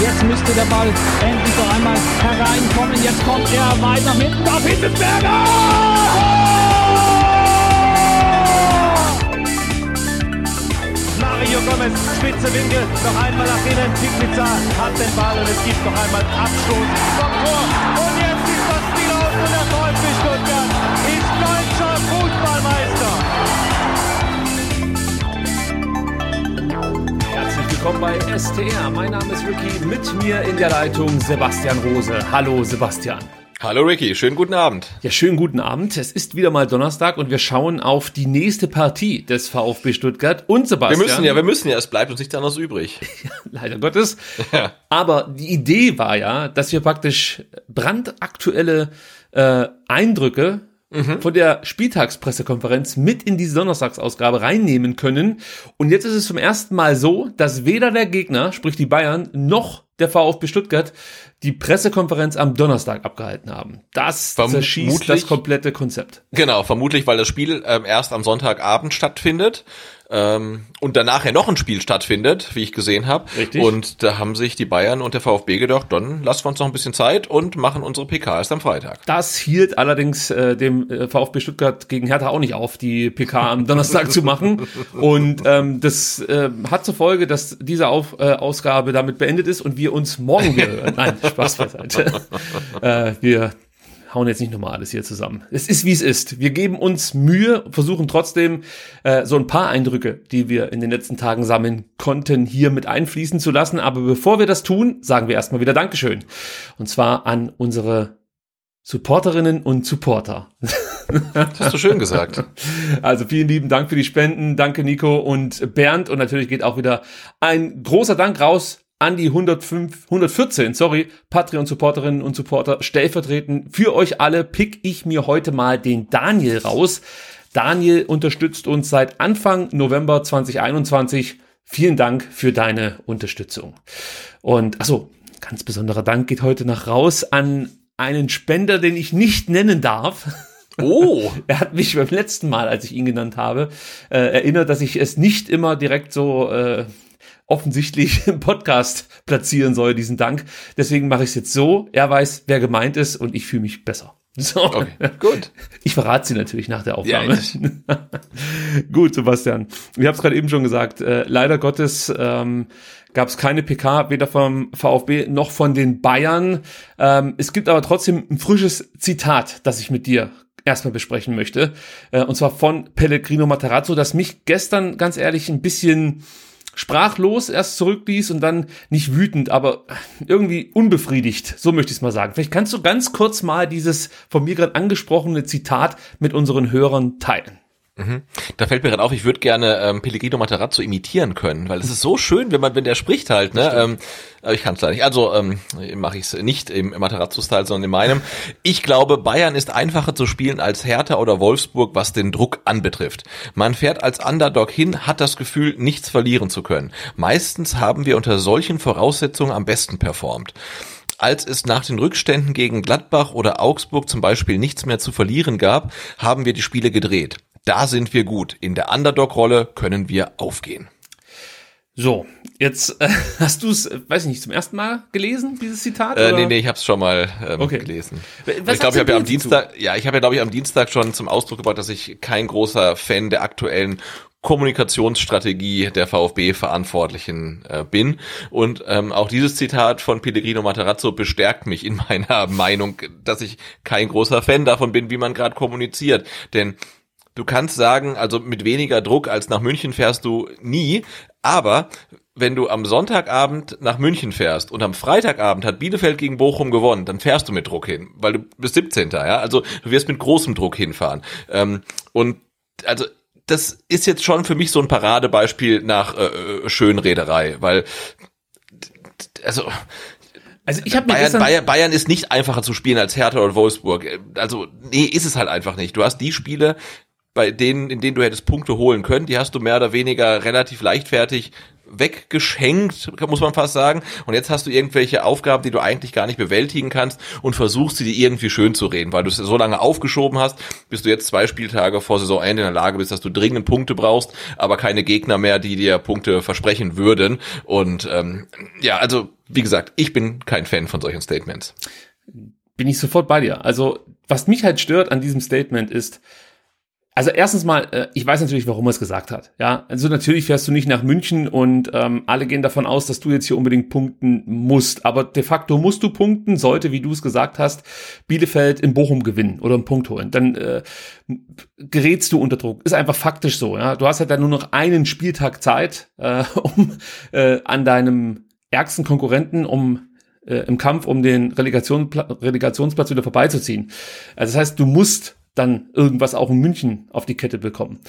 Jetzt müsste der Ball endlich noch einmal hereinkommen. Jetzt kommt er weit nach hinten auf Hitzelsberger! Mario Gomez, spitze Winkel, noch einmal nach innen. Pizza hat den Ball und es gibt noch einmal Abstoß vom Tor. Und jetzt willkommen bei STR. Mein Name ist Ricky. Mit mir in der Leitung Sebastian Rose. Hallo Sebastian. Hallo Ricky, schönen guten Abend. Ja, schönen guten Abend. Es ist wieder mal Donnerstag und wir schauen auf die nächste Partie des VfB Stuttgart und Sebastian. Wir müssen ja, wir müssen ja, es bleibt uns nichts anderes übrig. Leider Gottes. Ja. Aber die Idee war ja, dass wir praktisch brandaktuelle äh, Eindrücke mhm. von der Spieltagspressekonferenz mit in diese Donnerstagsausgabe reinnehmen können. Und jetzt ist es zum ersten Mal so, dass weder der Gegner, sprich die Bayern, noch der VfB Stuttgart die Pressekonferenz am Donnerstag abgehalten haben. Das zerschießt das komplette Konzept. Genau, vermutlich, weil das Spiel ähm, erst am Sonntagabend stattfindet ähm, und danach ja noch ein Spiel stattfindet, wie ich gesehen habe. Richtig. Und da haben sich die Bayern und der VfB gedacht, dann lassen wir uns noch ein bisschen Zeit und machen unsere PK erst am Freitag. Das hielt allerdings äh, dem äh, VfB Stuttgart gegen Hertha auch nicht auf, die PK am Donnerstag zu machen. Und ähm, das äh, hat zur Folge, dass diese auf, äh, Ausgabe damit beendet ist und wir uns morgen wieder hören. Nein, Spaß beiseite. äh, wir hauen jetzt nicht nochmal alles hier zusammen. Es ist, wie es ist. Wir geben uns Mühe, versuchen trotzdem äh, so ein paar Eindrücke, die wir in den letzten Tagen sammeln konnten, hier mit einfließen zu lassen. Aber bevor wir das tun, sagen wir erstmal wieder Dankeschön. Und zwar an unsere Supporterinnen und Supporter. Das hast du schön gesagt. Also vielen lieben Dank für die Spenden. Danke Nico und Bernd. Und natürlich geht auch wieder ein großer Dank raus an die 105, 114, sorry, Patreon-Supporterinnen und Supporter stellvertretend für euch alle pick ich mir heute mal den Daniel raus. Daniel unterstützt uns seit Anfang November 2021. Vielen Dank für deine Unterstützung. Und achso, ganz besonderer Dank geht heute nach raus an einen Spender, den ich nicht nennen darf. Oh, er hat mich beim letzten Mal, als ich ihn genannt habe, äh, erinnert, dass ich es nicht immer direkt so äh, offensichtlich im Podcast platzieren soll, diesen Dank. Deswegen mache ich es jetzt so. Er weiß, wer gemeint ist und ich fühle mich besser. So. Okay, gut. Ich verrate sie natürlich nach der Aufnahme. Ja, gut, Sebastian. Ich habe es gerade eben schon gesagt. Äh, leider Gottes ähm, gab es keine PK, weder vom VfB noch von den Bayern. Ähm, es gibt aber trotzdem ein frisches Zitat, das ich mit dir erstmal besprechen möchte. Äh, und zwar von Pellegrino Matarazzo, das mich gestern ganz ehrlich ein bisschen sprachlos erst zurückließ und dann nicht wütend, aber irgendwie unbefriedigt, so möchte ich es mal sagen. Vielleicht kannst du ganz kurz mal dieses von mir gerade angesprochene Zitat mit unseren Hörern teilen. Mhm. Da fällt mir gerade auf, ich würde gerne ähm, Pellegrino Matarazzo imitieren können, weil es ist so schön, wenn man, wenn der spricht halt, ne? Ähm, aber ich kann es leider nicht. Also ähm, mache ich es nicht im Matarazzo-Style, sondern in meinem. Ich glaube, Bayern ist einfacher zu spielen als Hertha oder Wolfsburg, was den Druck anbetrifft. Man fährt als Underdog hin, hat das Gefühl, nichts verlieren zu können. Meistens haben wir unter solchen Voraussetzungen am besten performt als es nach den Rückständen gegen Gladbach oder Augsburg zum Beispiel nichts mehr zu verlieren gab, haben wir die Spiele gedreht. Da sind wir gut. In der Underdog-Rolle können wir aufgehen. So, jetzt äh, hast du es, weiß ich nicht, zum ersten Mal gelesen, dieses Zitat? Äh, nee, nee, ich habe es schon mal ähm, okay. gelesen. Was ich glaube, ich habe ja am Dienstag, ja, ich habe ja glaube ich am Dienstag schon zum Ausdruck gebracht, dass ich kein großer Fan der aktuellen Kommunikationsstrategie der VfB-Verantwortlichen äh, bin. Und ähm, auch dieses Zitat von Pellegrino Matarazzo bestärkt mich in meiner Meinung, dass ich kein großer Fan davon bin, wie man gerade kommuniziert. Denn Du kannst sagen, also mit weniger Druck als nach München fährst du nie, aber wenn du am Sonntagabend nach München fährst und am Freitagabend hat Bielefeld gegen Bochum gewonnen, dann fährst du mit Druck hin, weil du bist 17. Ja, also du wirst mit großem Druck hinfahren. Ähm, und also das ist jetzt schon für mich so ein Paradebeispiel nach äh, äh Schönrederei, weil also also ich habe Bayern, Bayern, Bayern ist nicht einfacher zu spielen als Hertha oder Wolfsburg. Also nee, ist es halt einfach nicht. Du hast die Spiele, bei denen, in denen du hättest Punkte holen können, die hast du mehr oder weniger relativ leichtfertig weggeschenkt, muss man fast sagen. Und jetzt hast du irgendwelche Aufgaben, die du eigentlich gar nicht bewältigen kannst und versuchst sie dir irgendwie schön zu reden, weil du es so lange aufgeschoben hast, bis du jetzt zwei Spieltage vor Saisonende in der Lage bist, dass du dringend Punkte brauchst, aber keine Gegner mehr, die dir Punkte versprechen würden. Und ähm, ja, also wie gesagt, ich bin kein Fan von solchen Statements. Bin ich sofort bei dir. Also was mich halt stört an diesem Statement ist, also erstens mal, äh, ich weiß natürlich, warum er es gesagt hat. Ja, also natürlich fährst du nicht nach München und ähm, alle gehen davon aus, dass du jetzt hier unbedingt punkten musst. Aber de facto musst du punkten, sollte, wie du es gesagt hast, Bielefeld in Bochum gewinnen oder einen Punkt holen. Dann äh, gerätst du unter Druck. Ist einfach faktisch so. Ja, du hast halt dann nur noch einen Spieltag Zeit, äh, um äh, an deinem ärgsten Konkurrenten, um äh, im Kampf um den Relegation, Relegationsplatz wieder vorbeizuziehen. Also das heißt, du musst dann irgendwas auch in München auf die Kette bekommen.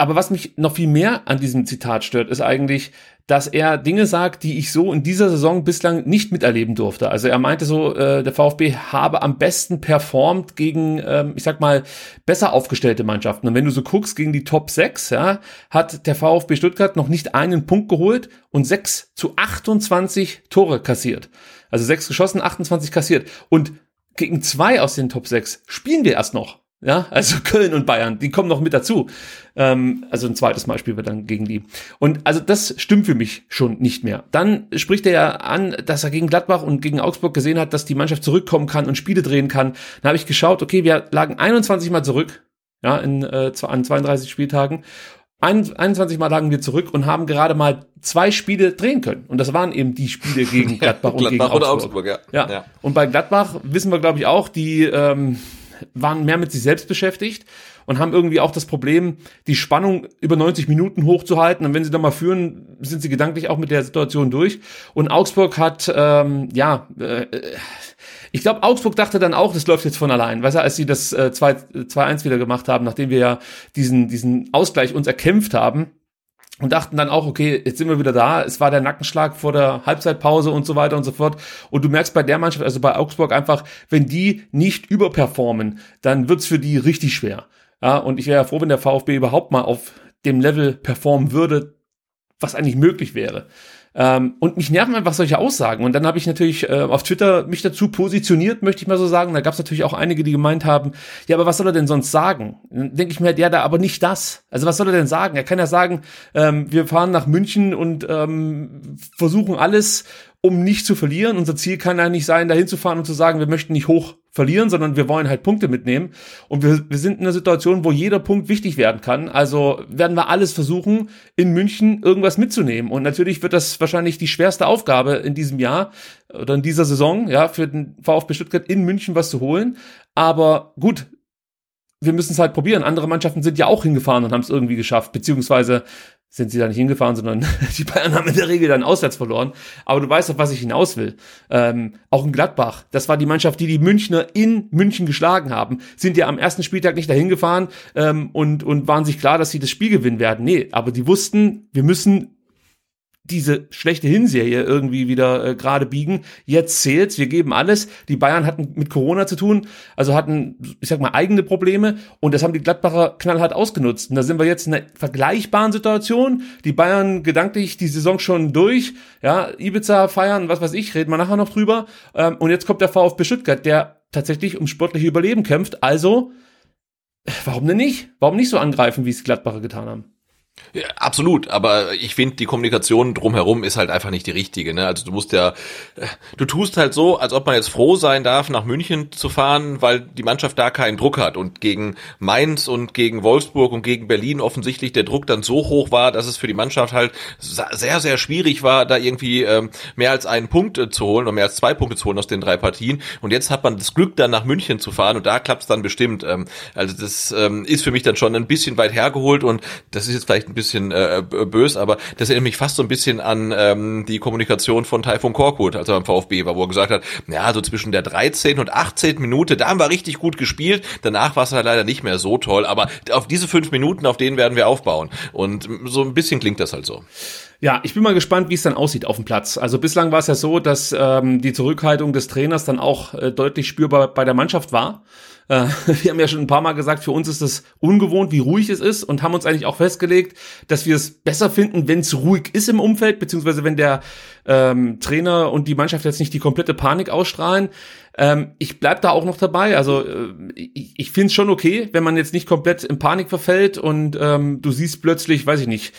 Aber was mich noch viel mehr an diesem Zitat stört, ist eigentlich, dass er Dinge sagt, die ich so in dieser Saison bislang nicht miterleben durfte. Also er meinte so, äh, der VfB habe am besten performt gegen, ähm, ich sag mal, besser aufgestellte Mannschaften. Und wenn du so guckst, gegen die Top 6, ja, hat der VfB Stuttgart noch nicht einen Punkt geholt und 6 zu 28 Tore kassiert. Also 6 geschossen, 28 kassiert. Und gegen zwei aus den Top 6 spielen wir erst noch. Ja, also Köln und Bayern, die kommen noch mit dazu. Ähm, also ein zweites Mal spielen wir dann gegen die. Und also das stimmt für mich schon nicht mehr. Dann spricht er ja an, dass er gegen Gladbach und gegen Augsburg gesehen hat, dass die Mannschaft zurückkommen kann und Spiele drehen kann. Dann habe ich geschaut, okay, wir lagen 21 Mal zurück, ja, in, äh, an 32 Spieltagen 21 Mal lagen wir zurück und haben gerade mal zwei Spiele drehen können. Und das waren eben die Spiele gegen Gladbach und Gladbach gegen Augsburg. Augsburg ja. Ja. ja. Und bei Gladbach wissen wir, glaube ich, auch, die ähm, waren mehr mit sich selbst beschäftigt und haben irgendwie auch das Problem, die Spannung über 90 Minuten hochzuhalten. Und wenn sie dann mal führen, sind sie gedanklich auch mit der Situation durch. Und Augsburg hat, ähm, ja, äh, ich glaube, Augsburg dachte dann auch, das läuft jetzt von allein. Weißt du, als sie das äh, 2-1 wieder gemacht haben, nachdem wir ja diesen, diesen Ausgleich uns erkämpft haben, und dachten dann auch, okay, jetzt sind wir wieder da. Es war der Nackenschlag vor der Halbzeitpause und so weiter und so fort. Und du merkst bei der Mannschaft, also bei Augsburg einfach, wenn die nicht überperformen, dann wird's für die richtig schwer. Ja, und ich wäre ja froh, wenn der VfB überhaupt mal auf dem Level performen würde, was eigentlich möglich wäre. Ähm, und mich nerven einfach solche Aussagen. Und dann habe ich natürlich äh, auf Twitter mich dazu positioniert, möchte ich mal so sagen. Da gab es natürlich auch einige, die gemeint haben, ja, aber was soll er denn sonst sagen? Dann denke ich mir, ja, da aber nicht das. Also was soll er denn sagen? Er kann ja sagen, ähm, wir fahren nach München und ähm, versuchen alles um nicht zu verlieren. Unser Ziel kann ja nicht sein, dahin zu fahren und zu sagen, wir möchten nicht hoch verlieren, sondern wir wollen halt Punkte mitnehmen. Und wir, wir sind in einer Situation, wo jeder Punkt wichtig werden kann. Also werden wir alles versuchen, in München irgendwas mitzunehmen. Und natürlich wird das wahrscheinlich die schwerste Aufgabe in diesem Jahr oder in dieser Saison, ja, für den VfB Stuttgart in München was zu holen. Aber gut, wir müssen es halt probieren. Andere Mannschaften sind ja auch hingefahren und haben es irgendwie geschafft, beziehungsweise sind sie da nicht hingefahren, sondern die Bayern haben in der Regel dann auswärts verloren. Aber du weißt, auf was ich hinaus will. Ähm, auch in Gladbach, das war die Mannschaft, die die Münchner in München geschlagen haben, sind ja am ersten Spieltag nicht dahin gefahren ähm, und, und waren sich klar, dass sie das Spiel gewinnen werden. Nee, aber die wussten, wir müssen diese schlechte Hinserie irgendwie wieder äh, gerade biegen. Jetzt zählt's, wir geben alles. Die Bayern hatten mit Corona zu tun, also hatten, ich sag mal, eigene Probleme und das haben die Gladbacher knallhart ausgenutzt. Und da sind wir jetzt in einer vergleichbaren Situation. Die Bayern gedanklich die Saison schon durch, ja, Ibiza feiern, was weiß ich, reden wir nachher noch drüber. Ähm, und jetzt kommt der VfB Stuttgart, der tatsächlich ums sportliche Überleben kämpft. Also, warum denn nicht? Warum nicht so angreifen, wie es die Gladbacher getan haben? Ja, absolut, aber ich finde, die Kommunikation drumherum ist halt einfach nicht die richtige. Ne? Also du musst ja, du tust halt so, als ob man jetzt froh sein darf, nach München zu fahren, weil die Mannschaft da keinen Druck hat und gegen Mainz und gegen Wolfsburg und gegen Berlin offensichtlich der Druck dann so hoch war, dass es für die Mannschaft halt sehr, sehr schwierig war, da irgendwie ähm, mehr als einen Punkt äh, zu holen oder mehr als zwei Punkte zu holen aus den drei Partien. Und jetzt hat man das Glück, dann nach München zu fahren und da klappt es dann bestimmt. Ähm, also das ähm, ist für mich dann schon ein bisschen weit hergeholt und das ist jetzt vielleicht vielleicht ein bisschen äh, bös, aber das erinnert mich fast so ein bisschen an ähm, die Kommunikation von Taifun Korkut, als er beim VfB war, wo er gesagt hat, ja, so zwischen der 13. und 18. Minute, da haben wir richtig gut gespielt, danach war es halt leider nicht mehr so toll, aber auf diese fünf Minuten, auf denen werden wir aufbauen. Und so ein bisschen klingt das halt so. Ja, ich bin mal gespannt, wie es dann aussieht auf dem Platz. Also bislang war es ja so, dass ähm, die Zurückhaltung des Trainers dann auch äh, deutlich spürbar bei der Mannschaft war. Äh, wir haben ja schon ein paar Mal gesagt, für uns ist es ungewohnt, wie ruhig es ist und haben uns eigentlich auch festgelegt, dass wir es besser finden, wenn es ruhig ist im Umfeld, beziehungsweise wenn der ähm, Trainer und die Mannschaft jetzt nicht die komplette Panik ausstrahlen. Ähm, ich bleib da auch noch dabei. Also äh, ich, ich finde es schon okay, wenn man jetzt nicht komplett in Panik verfällt und ähm, du siehst plötzlich, weiß ich nicht,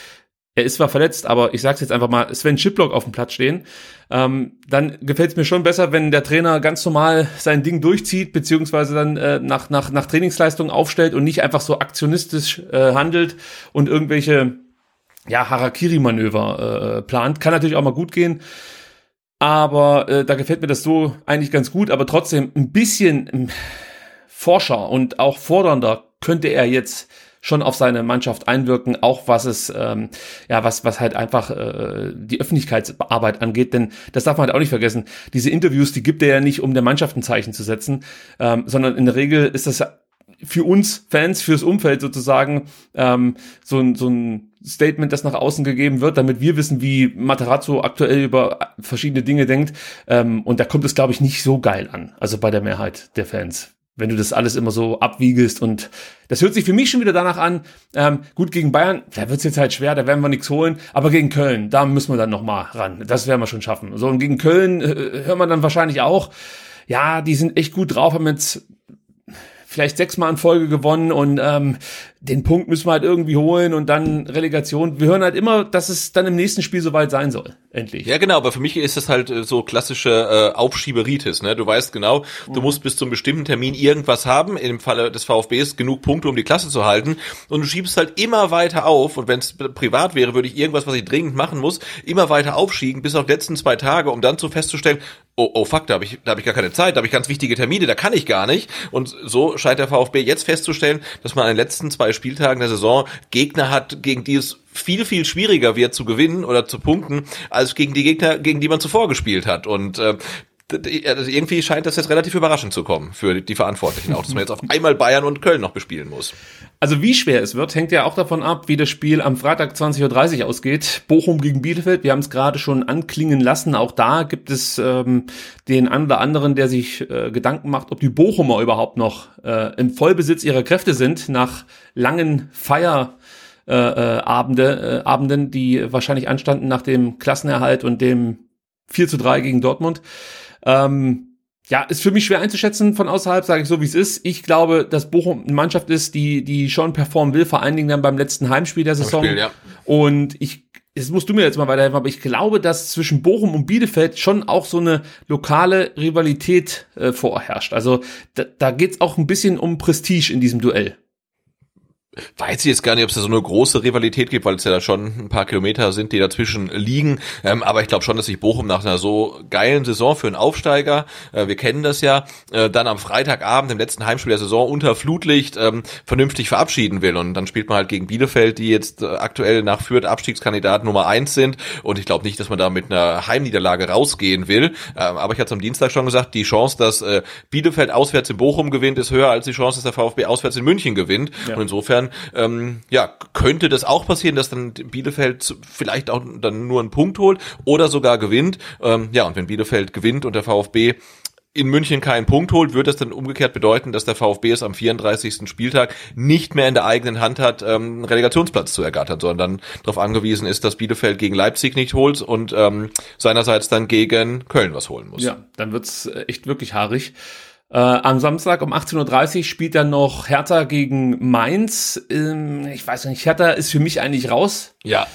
er ist zwar verletzt, aber ich sag's jetzt einfach mal, Sven Chiplock auf dem Platz stehen, ähm, dann gefällt es mir schon besser, wenn der Trainer ganz normal sein Ding durchzieht, beziehungsweise dann äh, nach, nach, nach Trainingsleistung aufstellt und nicht einfach so aktionistisch äh, handelt und irgendwelche ja, Harakiri-Manöver äh, plant. Kann natürlich auch mal gut gehen. Aber äh, da gefällt mir das so eigentlich ganz gut, aber trotzdem ein bisschen ähm, forscher und auch fordernder könnte er jetzt schon auf seine Mannschaft einwirken, auch was es, ähm, ja, was, was halt einfach äh, die Öffentlichkeitsarbeit angeht, denn das darf man halt auch nicht vergessen. Diese Interviews, die gibt er ja nicht, um der Mannschaft ein Zeichen zu setzen, ähm, sondern in der Regel ist das für uns Fans, fürs Umfeld sozusagen ähm, so, ein, so ein Statement, das nach außen gegeben wird, damit wir wissen, wie Materazzo aktuell über verschiedene Dinge denkt. Ähm, und da kommt es, glaube ich, nicht so geil an, also bei der Mehrheit der Fans wenn du das alles immer so abwiegelst und das hört sich für mich schon wieder danach an, ähm, gut gegen Bayern, da wird's jetzt halt schwer, da werden wir nichts holen, aber gegen Köln, da müssen wir dann nochmal ran, das werden wir schon schaffen. So, und gegen Köln äh, hört man dann wahrscheinlich auch, ja, die sind echt gut drauf, haben jetzt vielleicht sechsmal in Folge gewonnen und ähm, den Punkt müssen wir halt irgendwie holen und dann Relegation. Wir hören halt immer, dass es dann im nächsten Spiel soweit sein soll. Endlich. Ja, genau, aber für mich ist das halt äh, so klassische äh, Aufschieberitis. Ne? Du weißt genau, mhm. du musst bis zum bestimmten Termin irgendwas haben, im Falle des VfBs genug Punkte, um die Klasse zu halten. Und du schiebst halt immer weiter auf. Und wenn es privat wäre, würde ich irgendwas, was ich dringend machen muss, immer weiter aufschieben, bis auf die letzten zwei Tage, um dann zu festzustellen, oh, oh fuck, da habe ich, da hab ich gar keine Zeit, da habe ich ganz wichtige Termine, da kann ich gar nicht. Und so scheint der VfB jetzt festzustellen, dass man an den letzten zwei Zwei-Spieltagen der Saison Gegner hat, gegen die es viel, viel schwieriger wird zu gewinnen oder zu punkten, als gegen die Gegner, gegen die man zuvor gespielt hat. Und äh, also irgendwie scheint das jetzt relativ überraschend zu kommen für die Verantwortlichen auch, dass man jetzt auf einmal Bayern und Köln noch bespielen muss. Also wie schwer es wird, hängt ja auch davon ab, wie das Spiel am Freitag 20.30 Uhr ausgeht. Bochum gegen Bielefeld, wir haben es gerade schon anklingen lassen. Auch da gibt es ähm, den einen oder anderen, der sich äh, Gedanken macht, ob die Bochumer überhaupt noch äh, im Vollbesitz ihrer Kräfte sind nach langen Feier äh, äh, Abende, äh, Abenden, die wahrscheinlich anstanden nach dem Klassenerhalt und dem 4 zu 3 gegen Dortmund. Ähm, ja, ist für mich schwer einzuschätzen von außerhalb, sage ich so, wie es ist. Ich glaube, dass Bochum eine Mannschaft ist, die, die schon performen will, vor allen Dingen dann beim letzten Heimspiel der Saison. Spiel, ja. Und ich, jetzt musst du mir jetzt mal weiterhelfen, aber ich glaube, dass zwischen Bochum und Bielefeld schon auch so eine lokale Rivalität äh, vorherrscht. Also da, da geht's auch ein bisschen um Prestige in diesem Duell weiß ich jetzt gar nicht, ob es da so eine große Rivalität gibt, weil es ja da schon ein paar Kilometer sind, die dazwischen liegen. Ähm, aber ich glaube schon, dass sich Bochum nach einer so geilen Saison für einen Aufsteiger, äh, wir kennen das ja, äh, dann am Freitagabend im letzten Heimspiel der Saison unter Flutlicht ähm, vernünftig verabschieden will. Und dann spielt man halt gegen Bielefeld, die jetzt äh, aktuell nach Fürth Abstiegskandidat Nummer eins sind. Und ich glaube nicht, dass man da mit einer Heimniederlage rausgehen will. Ähm, aber ich hatte am Dienstag schon gesagt, die Chance, dass äh, Bielefeld auswärts in Bochum gewinnt, ist höher als die Chance, dass der VfB auswärts in München gewinnt. Ja. Und insofern ähm, ja, könnte das auch passieren, dass dann Bielefeld vielleicht auch dann nur einen Punkt holt oder sogar gewinnt. Ähm, ja, und wenn Bielefeld gewinnt und der VfB in München keinen Punkt holt, wird das dann umgekehrt bedeuten, dass der VfB es am 34. Spieltag nicht mehr in der eigenen Hand hat, ähm, einen Relegationsplatz zu ergattern, sondern darauf angewiesen ist, dass Bielefeld gegen Leipzig nicht holt und ähm, seinerseits dann gegen Köln was holen muss. Ja, dann wird's äh, echt wirklich haarig. Äh, am Samstag um 18.30 Uhr spielt dann noch Hertha gegen Mainz. Ähm, ich weiß nicht, Hertha ist für mich eigentlich raus. Ja.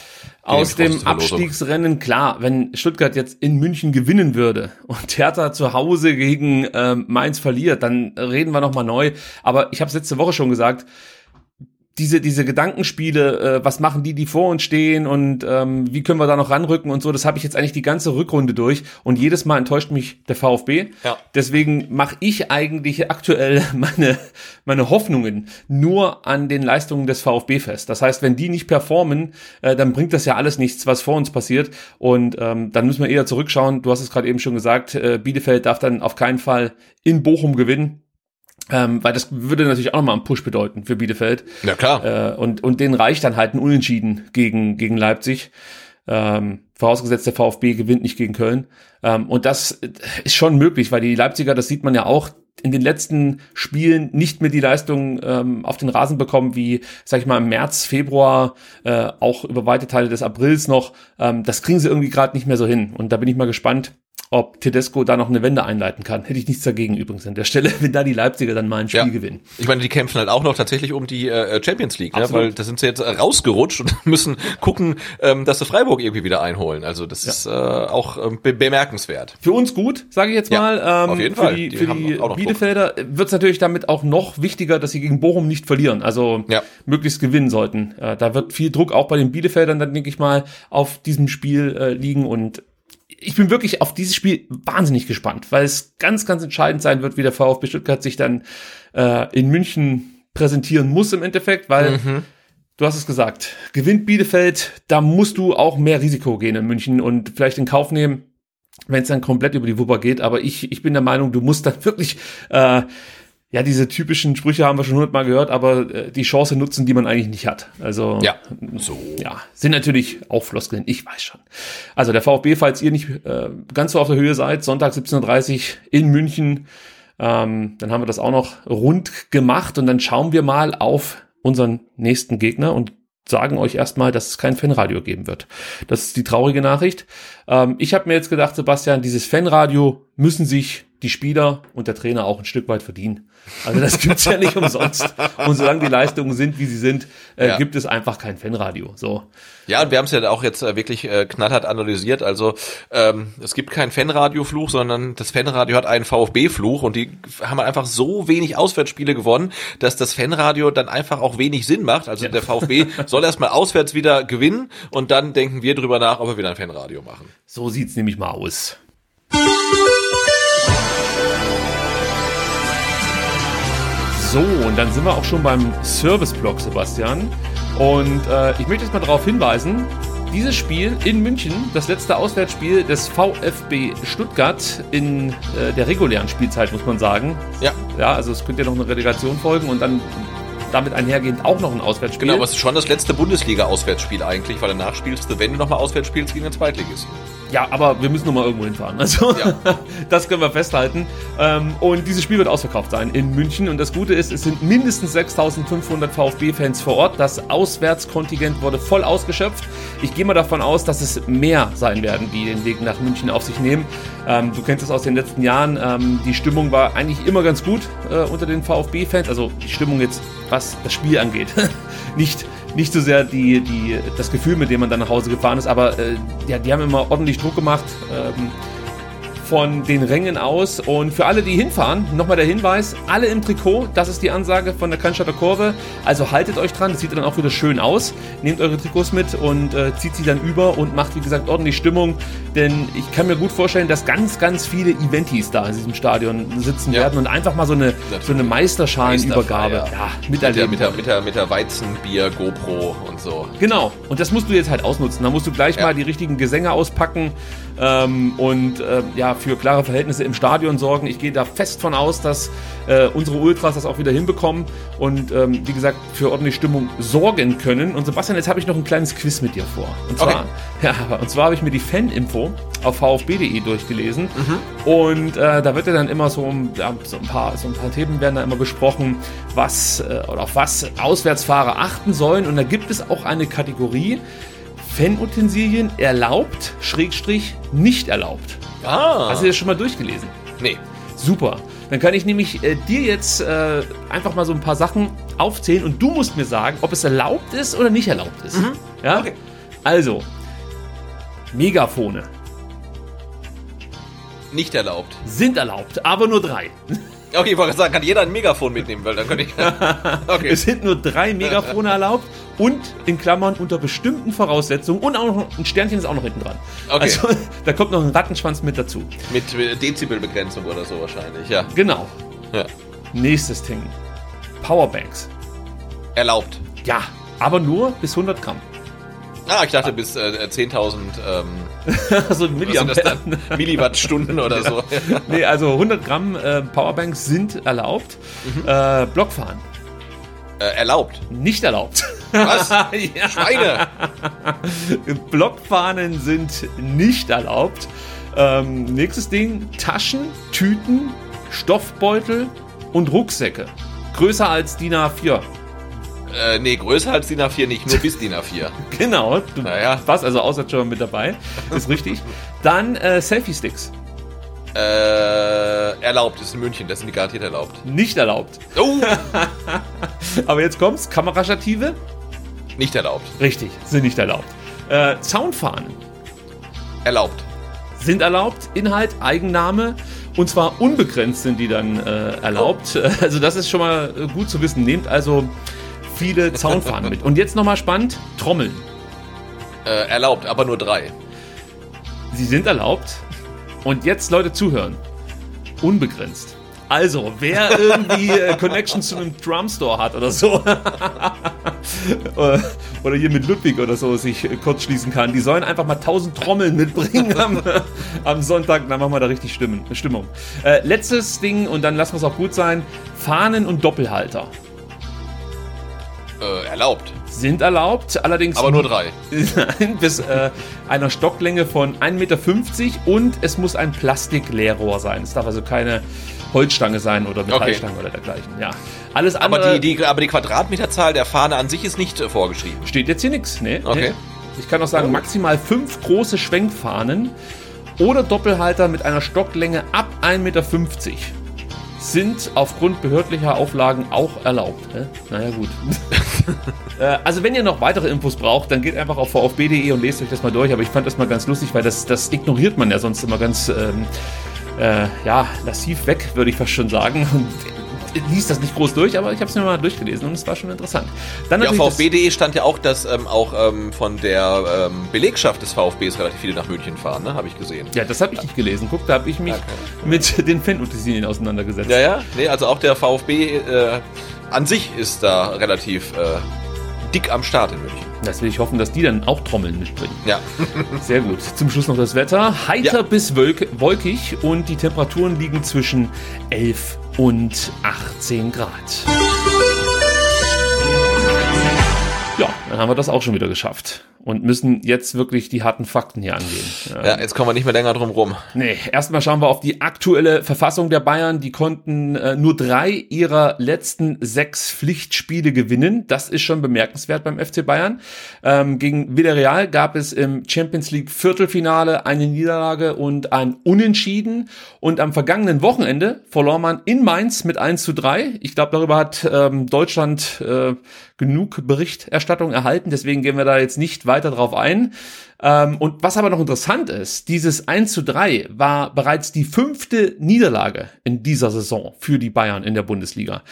Aus dem Abstiegsrennen, klar, wenn Stuttgart jetzt in München gewinnen würde und Hertha zu Hause gegen ähm, Mainz verliert, dann reden wir nochmal neu. Aber ich habe es letzte Woche schon gesagt, diese, diese Gedankenspiele, äh, was machen die, die vor uns stehen und ähm, wie können wir da noch ranrücken und so, das habe ich jetzt eigentlich die ganze Rückrunde durch und jedes Mal enttäuscht mich der VfB. Ja. Deswegen mache ich eigentlich aktuell meine, meine Hoffnungen nur an den Leistungen des VfB fest. Das heißt, wenn die nicht performen, äh, dann bringt das ja alles nichts, was vor uns passiert und ähm, dann müssen wir eher zurückschauen. Du hast es gerade eben schon gesagt, äh, Bielefeld darf dann auf keinen Fall in Bochum gewinnen. Ähm, weil das würde natürlich auch nochmal einen Push bedeuten für Bielefeld. Ja, klar. Äh, und, und denen reicht dann halt ein Unentschieden gegen, gegen Leipzig. Ähm, vorausgesetzt, der VfB gewinnt nicht gegen Köln. Ähm, und das ist schon möglich, weil die Leipziger, das sieht man ja auch, in den letzten Spielen nicht mehr die Leistung ähm, auf den Rasen bekommen, wie, sag ich mal, im März, Februar, äh, auch über weite Teile des Aprils noch. Ähm, das kriegen sie irgendwie gerade nicht mehr so hin. Und da bin ich mal gespannt, ob Tedesco da noch eine Wende einleiten kann. Hätte ich nichts dagegen übrigens an der Stelle, wenn da die Leipziger dann mal ein Spiel Ja. gewinnen. Ich meine, die kämpfen halt auch noch tatsächlich um die äh, Champions League, ne? Weil da sind sie jetzt rausgerutscht und müssen gucken, ähm, dass sie Freiburg irgendwie wieder einholen. Also das ist äh, auch ähm, be bemerkenswert. Für uns gut, sage ich jetzt Ja, mal. Ähm, auf jeden für Fall. Die, Die für die. Bielefelder wird es natürlich damit auch noch wichtiger, dass sie gegen Bochum nicht verlieren. Also Ja. möglichst gewinnen sollten. Äh, da wird viel Druck auch bei den Bielefeldern dann, denke ich mal, auf diesem Spiel äh, liegen und ich bin wirklich auf dieses Spiel wahnsinnig gespannt, weil es ganz, ganz entscheidend sein wird, wie der VfB Stuttgart sich dann äh, in München präsentieren muss im Endeffekt, weil Mhm. Du hast es gesagt. Gewinnt Bielefeld, da musst du auch mehr Risiko gehen in München und vielleicht in Kauf nehmen, wenn es dann komplett über die Wupper geht. Aber ich, ich bin der Meinung, du musst dann wirklich, äh, ja, diese typischen Sprüche haben wir schon hundertmal gehört, aber äh, die Chance nutzen, die man eigentlich nicht hat. Also Ja, so. ja, sind natürlich auch Floskeln, ich weiß schon. Also der VfB, falls ihr nicht äh, ganz so auf der Höhe seid, Sonntag 17.30 Uhr in München, ähm, dann haben wir das auch noch rund gemacht und dann schauen wir mal auf unseren nächsten Gegner und sagen euch erstmal, dass es kein Fanradio geben wird. Das ist die traurige Nachricht. Ähm, ich habe mir jetzt gedacht, Sebastian, dieses Fanradio müssen sich die Spieler und der Trainer auch ein Stück weit verdienen. Also das gibt's ja nicht umsonst. Und solange die Leistungen sind, wie sie sind, äh, Ja. gibt es einfach kein Fanradio. So. Ja, und wir haben es ja auch jetzt äh, wirklich äh, knallhart analysiert. Also ähm, es gibt keinen Fanradio-Fluch, sondern das Fanradio hat einen VfB-Fluch und die haben einfach so wenig Auswärtsspiele gewonnen, dass das Fanradio dann einfach auch wenig Sinn macht. Also der VfB soll erstmal auswärts wieder gewinnen und dann denken wir drüber nach, ob wir wieder ein Fanradio machen. So sieht's nämlich mal aus. So, und dann sind wir auch schon beim Service-Block, Sebastian. Und äh, ich möchte jetzt mal darauf hinweisen, dieses Spiel in München, das letzte Auswärtsspiel des VfB Stuttgart in äh, der regulären Spielzeit, muss man sagen. Ja, Ja, also es könnte ja noch eine Relegation folgen und dann damit einhergehend auch noch ein Auswärtsspiel. genau, aber es ist schon das letzte Bundesliga-Auswärtsspiel eigentlich, weil danach spielst du, wenn du nochmal auswärts spielst, gegen den Zweitligisten. Ja, aber wir müssen noch mal irgendwo hinfahren. Also Ja. das können wir festhalten. Ähm, und dieses Spiel wird ausverkauft sein in München. Und das Gute ist, es sind mindestens 6.500 VfB-Fans vor Ort. Das Auswärtskontingent wurde voll ausgeschöpft. Ich gehe mal davon aus, dass es mehr sein werden, die den Weg nach München auf sich nehmen. Ähm, du kennst es aus den letzten Jahren. Ähm, die Stimmung war eigentlich immer ganz gut äh, unter den VfB-Fans. Also die Stimmung jetzt, was das Spiel angeht. Nicht nicht so sehr die, die, das Gefühl, mit dem man dann nach Hause gefahren ist, aber äh, ja, die haben immer ordentlich Druck gemacht ähm, von den Rängen aus. Und für alle, die hinfahren, nochmal der Hinweis, alle im Trikot, das ist die Ansage von der Cannstatter Kurve. Also haltet euch dran, das sieht dann auch wieder schön aus. Nehmt eure Trikots mit und äh, zieht sie dann über und macht, wie gesagt, ordentlich Stimmung. Denn ich kann mir gut vorstellen, dass ganz, ganz viele Eventis da in diesem Stadion sitzen Ja. werden und einfach mal so eine, so eine Meisterschalenübergabe Meisterfeier. ja, Mit der, miterleben mit der, wollen. mit der, mit der Weizenbier, GoPro und so. Genau, und das musst du jetzt halt ausnutzen. Da musst du gleich Ja. mal die richtigen Gesänge auspacken ähm, und äh, ja, für klare Verhältnisse im Stadion sorgen. Ich gehe da fest von aus, dass äh, unsere Ultras das auch wieder hinbekommen und ähm, wie gesagt für ordentliche Stimmung sorgen können. Und Sebastian, jetzt habe ich noch ein kleines Quiz mit dir vor. Und zwar, Okay. ja, und zwar habe ich mir die Fan-Info auf vfb.de durchgelesen und äh, da wird ja dann immer so, ein- ja, so ein paar so ein paar Themen werden da immer besprochen, was äh, oder auf was Auswärtsfahrer achten sollen und da gibt es auch eine Kategorie Fanutensilien erlaubt, Schrägstrich nicht erlaubt. Ah, Hast du das schon mal durchgelesen? nee. Super. Dann kann ich nämlich äh, dir jetzt äh, einfach mal so ein paar Sachen aufzählen und du musst mir sagen, ob es erlaubt ist oder nicht erlaubt ist. Ja? Okay. Also, Megafone Nicht erlaubt. sind erlaubt, aber nur drei. Okay, ich wollte sagen, kann jeder ein Megafon mitnehmen, weil dann könnte ich. Okay. Es sind nur drei Megafone erlaubt und in Klammern unter bestimmten Voraussetzungen und auch noch ein Sternchen ist auch noch hinten dran. Okay. Also da kommt noch ein Rattenschwanz mit dazu. Mit mit Dezibelbegrenzung oder so wahrscheinlich, ja. Genau. ja. Nächstes Ding. Powerbanks. Erlaubt. Ja, aber nur bis 100 Gramm. Ah, ich dachte bis äh, 10.000 ähm, Also das Milliampere. Milliwattstunden oder so. Nee, also 100 Gramm äh, Powerbanks sind erlaubt. Äh, Blockfahren Äh, erlaubt. nicht erlaubt. Was? ja. Schweine! Blockfahnen sind nicht erlaubt. Ähm, nächstes Ding: Taschen, Tüten, Stoffbeutel und Rucksäcke. Größer als DIN A4. Äh, nee, größer als DIN A4 nicht, nur bis DIN A4. Genau. Du Naja. warst also außer schon mit dabei. Ist richtig. Dann äh, Selfie-Sticks. Äh, erlaubt, ist in München, das sind die garantiert erlaubt. Nicht erlaubt. Oh! Aber jetzt kommt's. Kamerastative. Nicht erlaubt. Richtig, sind nicht erlaubt. Äh, Soundfahnen Erlaubt. sind erlaubt. Inhalt, Eigenname. Und zwar unbegrenzt sind die dann äh, erlaubt. Also das ist schon mal äh, gut zu wissen. Nehmt also viele Soundfahnen mit. Und jetzt nochmal spannend. Trommeln. Äh, erlaubt, aber nur drei. Sie sind erlaubt. Und jetzt Leute zuhören. Unbegrenzt. Also, wer irgendwie äh, Connection zu einem Drumstore hat oder so, Oder- oder hier mit Ludwig oder so sich äh, kurz schließen kann, die sollen einfach mal 1000 Trommeln mitbringen am, am Sonntag, dann machen wir da richtig Stimmen, Stimmung. Äh, letztes Ding und dann lassen wir es auch gut sein: Fahnen und Doppelhalter Äh, erlaubt, sind erlaubt, allerdings aber nur drei. Nein, bis äh, einer Stocklänge von 1,50 Meter und es muss ein Plastikleerrohr sein. Es darf also keine Holzstange sein oder Metallstange oder dergleichen. Ja, alles andere Aber die, die, aber die Quadratmeterzahl der Fahne an sich ist nicht äh, vorgeschrieben. steht jetzt hier nichts. Nee, Okay. nee. Ich kann auch sagen, maximal fünf große Schwenkfahnen oder Doppelhalter mit einer Stocklänge ab 1,50 Meter sind aufgrund behördlicher Auflagen auch erlaubt. Hä? Naja, gut. Äh, also, wenn ihr noch weitere Infos braucht, dann geht einfach auf vfb.de und lest euch das mal durch. Aber ich fand das mal ganz lustig, weil das, das ignoriert man ja sonst immer ganz ähm, äh, ja, lassiv weg, würde ich fast schon sagen. Und liest das nicht groß durch, aber ich habe es mir mal durchgelesen und es war schon interessant. Dann Ja, auf VfB.de stand ja auch, dass ähm, auch ähm, von der ähm, Belegschaft des VfBs relativ viele nach München fahren, ne? Habe ich gesehen. Ja, das habe ich nicht gelesen. Guck, da habe ich mich Okay. mit den Fan-Utensilien auseinandergesetzt. Ja, ja. Nee, also auch der VfB äh, an sich ist da relativ äh, dick am Start in München. Das will ich hoffen, dass die dann auch Trommeln mitbringen. Ja. Sehr gut. Zum Schluss noch das Wetter. Heiter Ja. bis wolk wolkig und die Temperaturen liegen zwischen 11 und 18 Grad. Ja, dann haben wir das auch schon wieder geschafft. Und müssen jetzt wirklich die harten Fakten hier angehen. ja, jetzt kommen wir nicht mehr länger drum rum. Nee, erstmal schauen wir auf die aktuelle Verfassung der Bayern. Die konnten äh, nur drei ihrer letzten sechs Pflichtspiele gewinnen. Das ist schon bemerkenswert beim FC Bayern. Ähm, gegen Villarreal gab es im Champions League Viertelfinale eine Niederlage und ein Unentschieden. Und am vergangenen Wochenende verlor man in Mainz mit 1 zu 3. Ich glaube, darüber hat ähm, Deutschland äh, genug Berichterstattung erhalten. Deswegen gehen wir da jetzt nicht weiter drauf ein. Ähm, und was aber noch interessant ist, dieses 1 zu 3 war bereits die fünfte Niederlage in dieser Saison für die Bayern in der Bundesliga.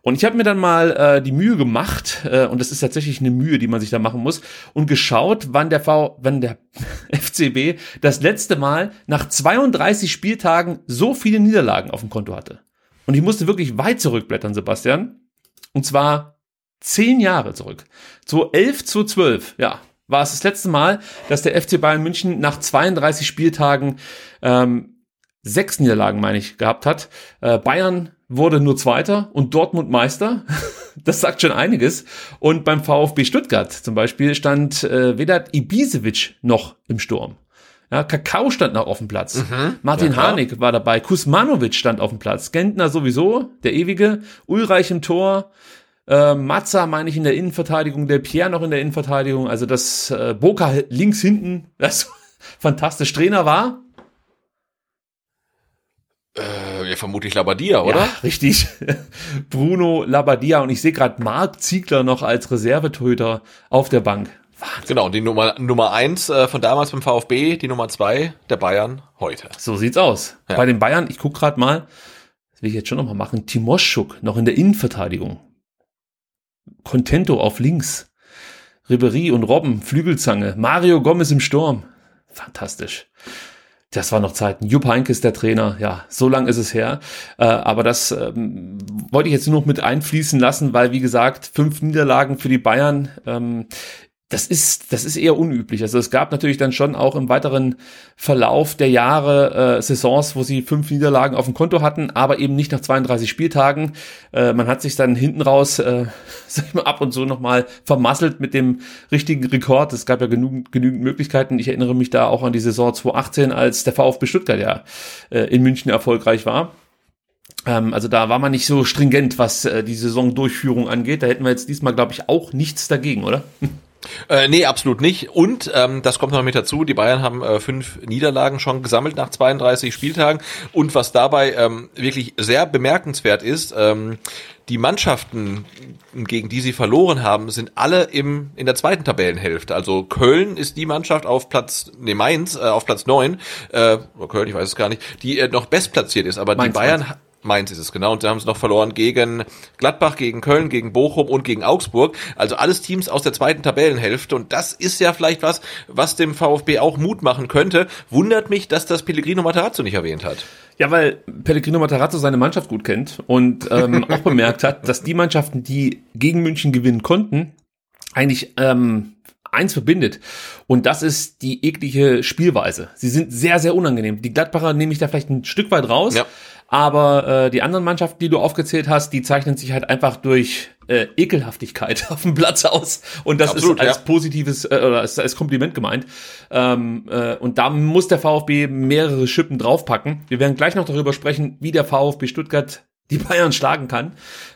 Und ich habe mir dann mal äh, die Mühe gemacht, äh, und das ist tatsächlich eine Mühe, die man sich da machen muss, und geschaut, wann der V, wann der FCB das letzte Mal nach 32 Spieltagen so viele Niederlagen auf dem Konto hatte. Und ich musste wirklich weit zurückblättern, Sebastian. Und zwar zehn Jahre zurück. 2011 zu 12, ja, war es das letzte Mal, dass der FC Bayern München nach 32 Spieltagen ähm, sechs Niederlagen, meine ich, gehabt hat. Äh, Bayern wurde nur Zweiter und Dortmund Meister. Das sagt schon einiges. Und beim VfB Stuttgart zum Beispiel stand äh, Vedat Ibisevic noch im Sturm. Ja, Kakao stand noch auf dem Platz. Martin ja. Harnik war dabei. Kusmanovic stand auf dem Platz. Gentner sowieso, der ewige. Ulreich im Tor. Äh, Matza meine ich in der Innenverteidigung. Der Pierre noch in der Innenverteidigung. Also das äh, Boca links hinten. Das fantastisch. Trainer war Äh, ja, vermutlich Labadia, oder? Ja, richtig. Bruno Labbadia und ich sehe gerade Marc Ziegler noch als Reservetöter auf der Bank. Wahnsinn. Genau, die Nummer Nummer eins äh, von damals beim VfB, die Nummer zwei der Bayern heute. So sieht's aus. Ja. Bei den Bayern, ich guck gerade mal, will ich jetzt schon nochmal machen, Timoschuk noch in der Innenverteidigung. Contento auf links. Ribery und Robben, Flügelzange. Mario Gomez im Sturm. Fantastisch. Das war noch Zeiten. Jupp Heynckes der Trainer. Ja, so lang ist es her. Äh, aber das ähm, wollte ich jetzt nur noch mit einfließen lassen, weil, wie gesagt, fünf Niederlagen für die Bayern ähm, das ist, das ist eher unüblich. Also es gab natürlich dann schon auch im weiteren Verlauf der Jahre äh, Saisons, wo sie fünf Niederlagen auf dem Konto hatten, aber eben nicht nach 32 Spieltagen. Äh, man hat sich dann hinten raus äh, sag ich mal, ab und zu nochmal vermasselt mit dem richtigen Rekord. Es gab ja genügend, genügend Möglichkeiten. Ich erinnere mich da auch an die Saison 2018, als der VfB Stuttgart ja äh, in München erfolgreich war ähm, also da war man nicht so stringent, was äh, die Saisondurchführung angeht. Da hätten wir jetzt diesmal, glaube ich, auch nichts dagegen, oder? Äh, nee, absolut nicht. Und ähm, das kommt noch mit dazu, die Bayern haben äh, fünf Niederlagen schon gesammelt nach 32 Spieltagen. Und was dabei ähm, wirklich sehr bemerkenswert ist, ähm, die Mannschaften, gegen die sie verloren haben, sind alle im, in der zweiten Tabellenhälfte. Also Köln ist die Mannschaft auf Platz, nee, Mainz, äh, auf Platz neun, äh, Köln, ich weiß es gar nicht, die äh, noch bestplatziert ist. Aber Mainz, die Bayern... Mainz Mainz ist es, genau. Und da haben sie noch verloren gegen Gladbach, gegen Köln, gegen Bochum und gegen Augsburg. Also alles Teams aus der zweiten Tabellenhälfte. Und das ist ja vielleicht was, was dem VfB auch Mut machen könnte. Wundert mich, dass das Pellegrino Matarazzo nicht erwähnt hat. Ja, weil Pellegrino Matarazzo seine Mannschaft gut kennt und ähm, auch bemerkt hat, dass die Mannschaften, die gegen München gewinnen konnten, eigentlich ähm, eins verbindet. Und das ist die eklige Spielweise. Sie sind sehr, sehr unangenehm. Die Gladbacher nehme ich da vielleicht ein Stück weit raus. Ja. Aber äh, die anderen Mannschaften, die du aufgezählt hast, die zeichnen sich halt einfach durch äh, Ekelhaftigkeit auf dem Platz aus. Und das Absolut, ist als ja. positives äh, oder als, als Kompliment gemeint. Ähm, äh, und da muss der VfB mehrere Schippen draufpacken. Wir werden gleich noch darüber sprechen, wie der VfB Stuttgart die Bayern schlagen kann.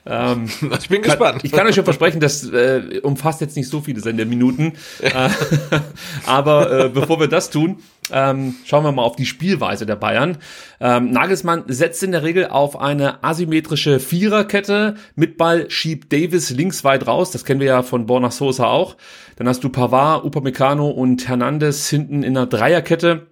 Ähm, ich bin kann, gespannt. Ich kann euch schon versprechen, das äh, umfasst jetzt nicht so viele Sendeminuten. Äh, aber äh, bevor wir das tun, ähm, schauen wir mal auf die Spielweise der Bayern. Ähm, Nagelsmann setzt in der Regel auf eine asymmetrische Viererkette. Mit Ball schiebt Davis links weit raus. Das kennen wir ja von Borna Sosa auch. Dann hast du Pavard, Upamecano und Hernandez hinten in einer Dreierkette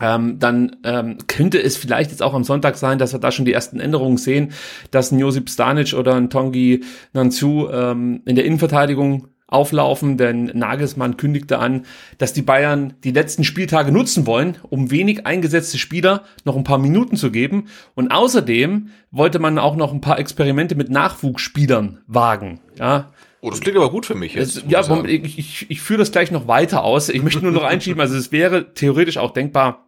ähm, dann ähm, könnte es vielleicht jetzt auch am Sonntag sein, dass wir da schon die ersten Änderungen sehen, dass ein Josip Stanic oder ein Tongi Nanzu ähm, in der Innenverteidigung auflaufen, denn Nagelsmann kündigte an, dass die Bayern die letzten Spieltage nutzen wollen, um wenig eingesetzte Spieler noch ein paar Minuten zu geben. Und außerdem wollte man auch noch ein paar Experimente mit Nachwuchsspielern wagen. Ja, Oh, das klingt aber gut für mich jetzt. ja, ich, ich, ich führe das gleich noch weiter aus. Ich möchte nur noch einschieben, also es wäre theoretisch auch denkbar,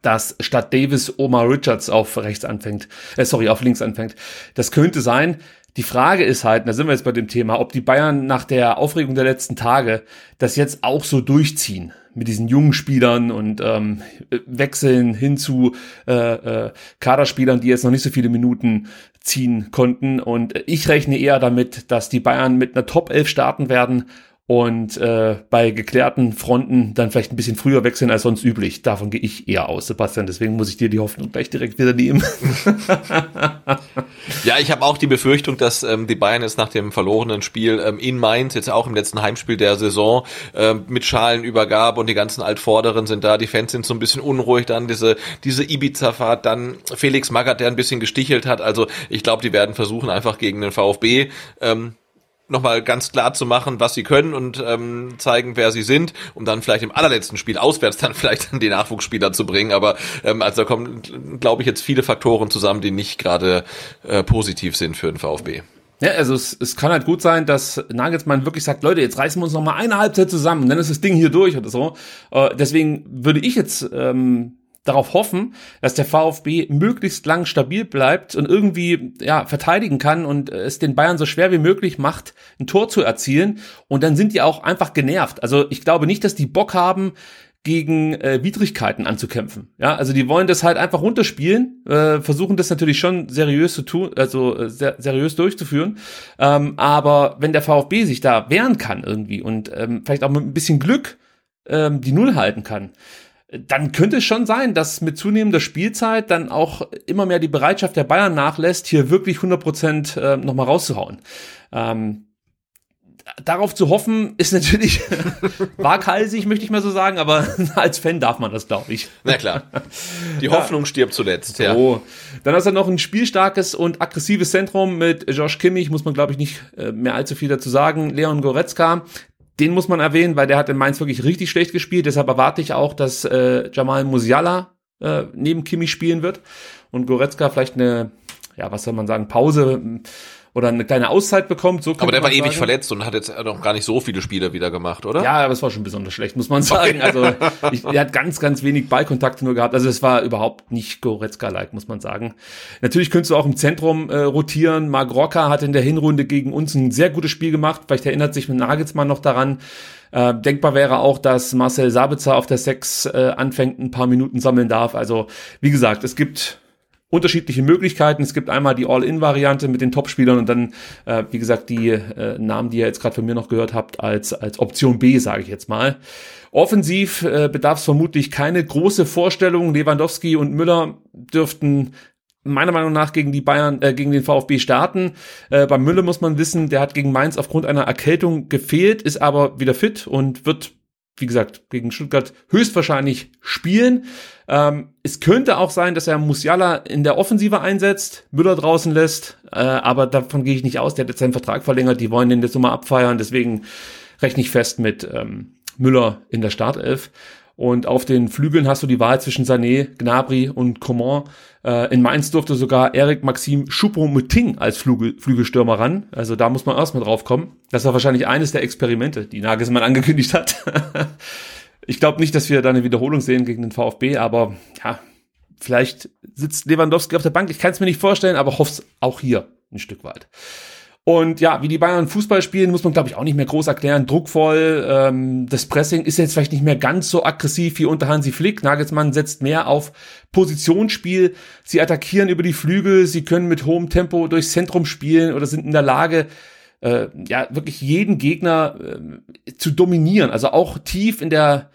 dass statt Davis Omar Richards auf rechts anfängt, äh, sorry, auf links anfängt. Das könnte sein. Die Frage ist halt, da sind wir jetzt bei dem Thema, ob die Bayern nach der Aufregung der letzten Tage das jetzt auch so durchziehen mit diesen jungen Spielern und ähm, wechseln hin zu äh, äh, Kaderspielern, die jetzt noch nicht so viele Minuten ziehen konnten. Und ich rechne eher damit, dass die Bayern mit einer Top 11 starten werden und äh, bei geklärten Fronten dann vielleicht ein bisschen früher wechseln als sonst üblich. Davon gehe ich eher aus, Sebastian. Deswegen muss ich dir die Hoffnung gleich direkt wieder nehmen. ja, ich habe auch die Befürchtung, dass ähm, die Bayern jetzt nach dem verlorenen Spiel ähm, in Mainz, jetzt auch im letzten Heimspiel der Saison, ähm, mit Schalenübergabe und die ganzen Altvorderen sind da. Die Fans sind so ein bisschen unruhig. Dann diese, diese Ibiza-Fahrt, dann Felix Magath, der ein bisschen gestichelt hat. Also ich glaube, die werden versuchen, einfach gegen den VfB ähm, nochmal ganz klar zu machen, was sie können und ähm, zeigen, wer sie sind, um dann vielleicht im allerletzten Spiel auswärts dann vielleicht dann die Nachwuchsspieler zu bringen. Aber ähm, also da kommen, glaube ich, jetzt viele Faktoren zusammen, die nicht gerade äh, positiv sind für den VfB. Ja, also es, es kann halt gut sein, dass Nagelsmann wirklich sagt, Leute, jetzt reißen wir uns noch mal eine Halbzeit zusammen dann ist das Ding hier durch oder so. Äh, deswegen würde ich jetzt ähm, darauf hoffen, dass der VfB möglichst lang stabil bleibt und irgendwie ja verteidigen kann und es den Bayern so schwer wie möglich macht, ein Tor zu erzielen. Und dann sind die auch einfach genervt. Also ich glaube nicht, dass die Bock haben, gegen äh, Widrigkeiten anzukämpfen. Ja, also die wollen das halt einfach runterspielen, äh, versuchen das natürlich schon seriös zu tun, also äh, ser seriös durchzuführen. Ähm, aber wenn der VfB sich da wehren kann irgendwie und ähm, vielleicht auch mit ein bisschen Glück ähm, die Null halten kann, dann könnte es schon sein, dass mit zunehmender Spielzeit dann auch immer mehr die Bereitschaft der Bayern nachlässt, hier wirklich 100 Prozent äh, nochmal rauszuhauen. Ähm, darauf zu hoffen, ist natürlich waghalsig, möchte ich mal so sagen, aber als Fan darf man das, glaube ich. Na klar. Die Hoffnung stirbt zuletzt, ja. So. Dann hast du noch ein spielstarkes und aggressives Zentrum mit Josh Kimmich, muss man, glaube ich, nicht äh, mehr allzu viel dazu sagen. Leon Goretzka, den muss man erwähnen, weil der hat in Mainz wirklich richtig schlecht gespielt. Deshalb erwarte ich auch, dass äh, Jamal Musiala äh, neben Kimmich spielen wird und Goretzka vielleicht eine, ja, was soll man sagen, Pause oder eine kleine Auszeit bekommt. So aber der war ewig sagen. verletzt und hat jetzt noch gar nicht so viele Spiele wieder gemacht, oder? Ja, aber es war schon besonders schlecht, muss man sagen. Also ich, er hat ganz, ganz wenig Ballkontakte nur gehabt. Also es war überhaupt nicht Goretzka-like, muss man sagen. Natürlich könntest du auch im Zentrum äh, rotieren. Marc Rocker hat in der Hinrunde gegen uns ein sehr gutes Spiel gemacht. Vielleicht erinnert sich mit Nagelsmann noch daran. Äh, denkbar wäre auch, dass Marcel Sabitzer auf der Sechs äh, anfängt, ein paar Minuten sammeln darf. Also wie gesagt, es gibt unterschiedliche Möglichkeiten. Es gibt einmal die All-In-Variante mit den Topspielern und dann, äh, wie gesagt, die äh, Namen, die ihr jetzt gerade von mir noch gehört habt, als, als Option B, sage ich jetzt mal. Offensiv äh, bedarf es vermutlich keine große Vorstellung. Lewandowski und Müller dürften meiner Meinung nach gegen die Bayern, äh, gegen den VfB starten. Äh, bei Müller muss man wissen, der hat gegen Mainz aufgrund einer Erkältung gefehlt, ist aber wieder fit und wird wie gesagt, gegen Stuttgart höchstwahrscheinlich spielen. Ähm, es könnte auch sein, dass er Musiala in der Offensive einsetzt, Müller draußen lässt, äh, aber davon gehe ich nicht aus. Der hat jetzt seinen Vertrag verlängert, die wollen den jetzt nochmal abfeiern, deswegen rechne ich fest mit ähm, Müller in der Startelf. Und auf den Flügeln hast du die Wahl zwischen Sané, Gnabry und Coman. Äh, in Mainz durfte sogar Eric Maxim Choupo-Moting als Flügel, Flügelstürmer ran. Also da muss man erstmal drauf kommen. Das war wahrscheinlich eines der Experimente, die Nagelsmann angekündigt hat. ich glaube nicht, dass wir da eine Wiederholung sehen gegen den VfB, aber ja, vielleicht sitzt Lewandowski auf der Bank. Ich kann es mir nicht vorstellen, aber hoffe auch hier ein Stück weit. Und ja, wie die Bayern Fußball spielen, muss man, glaube ich, auch nicht mehr groß erklären. Druckvoll, ähm, das Pressing ist jetzt vielleicht nicht mehr ganz so aggressiv wie unter Hansi Flick. Nagelsmann setzt mehr auf Positionsspiel. Sie attackieren über die Flügel, sie können mit hohem Tempo durchs Zentrum spielen oder sind in der Lage, äh, ja, wirklich jeden Gegner äh, zu dominieren. Also auch tief in der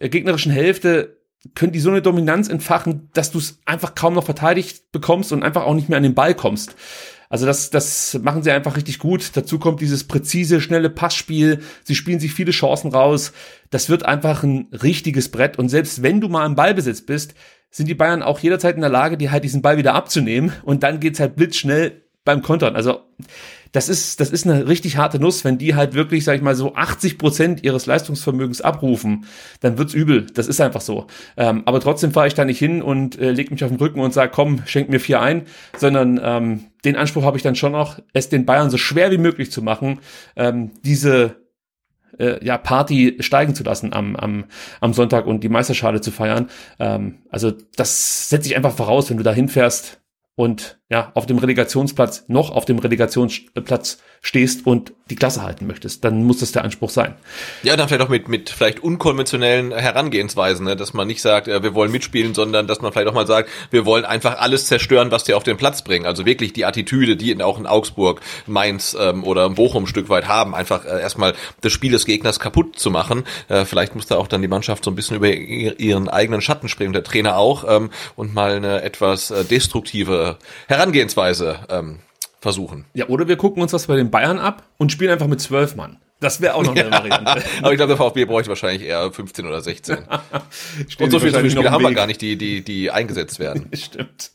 äh, gegnerischen Hälfte können die so eine Dominanz entfachen, dass du es einfach kaum noch verteidigt bekommst und einfach auch nicht mehr an den Ball kommst. Also das, das machen sie einfach richtig gut. Dazu kommt dieses präzise, schnelle Passspiel. Sie spielen sich viele Chancen raus. Das wird einfach ein richtiges Brett. Und selbst wenn du mal im Ballbesitz bist, sind die Bayern auch jederzeit in der Lage, dir halt diesen Ball wieder abzunehmen. Und dann geht's halt blitzschnell beim Kontern. Also das ist, das ist eine richtig harte Nuss, wenn die halt wirklich, sag ich mal, so 80 Prozent ihres Leistungsvermögens abrufen, dann wird's übel. Das ist einfach so. Ähm, aber trotzdem fahre ich da nicht hin und äh, leg mich auf den Rücken und sag, komm, schenk mir vier ein, sondern ähm, den Anspruch habe ich dann schon noch, es den Bayern so schwer wie möglich zu machen, ähm, diese äh, ja, Party steigen zu lassen am, am, am Sonntag und die Meisterschale zu feiern. Ähm, also das setze ich einfach voraus, wenn du da hinfährst und ja, auf dem Relegationsplatz, noch auf dem Relegationsplatz stehst und die Klasse halten möchtest, dann muss das der Anspruch sein. Ja, dann vielleicht auch mit, mit vielleicht unkonventionellen Herangehensweisen, ne? dass man nicht sagt, äh, wir wollen mitspielen, sondern dass man vielleicht auch mal sagt, wir wollen einfach alles zerstören, was die auf den Platz bringen. Also wirklich die Attitüde, die auch in Augsburg, Mainz ähm, oder Bochum ein Stück weit haben, einfach äh, erstmal das Spiel des Gegners kaputt zu machen. Äh, vielleicht muss da auch dann die Mannschaft so ein bisschen über ihren eigenen Schatten springen, der Trainer auch, ähm, und mal eine etwas äh, destruktive Herangehensweise ähm, versuchen. Ja, oder wir gucken uns das bei den Bayern ab und spielen einfach mit zwölf Mann. Das wäre auch noch eine Variante. Aber ich glaube, der VfB bräuchte wahrscheinlich eher 15 oder 16. und so viele, so viele Spiele haben wir gar nicht, die, die, die eingesetzt werden. Stimmt.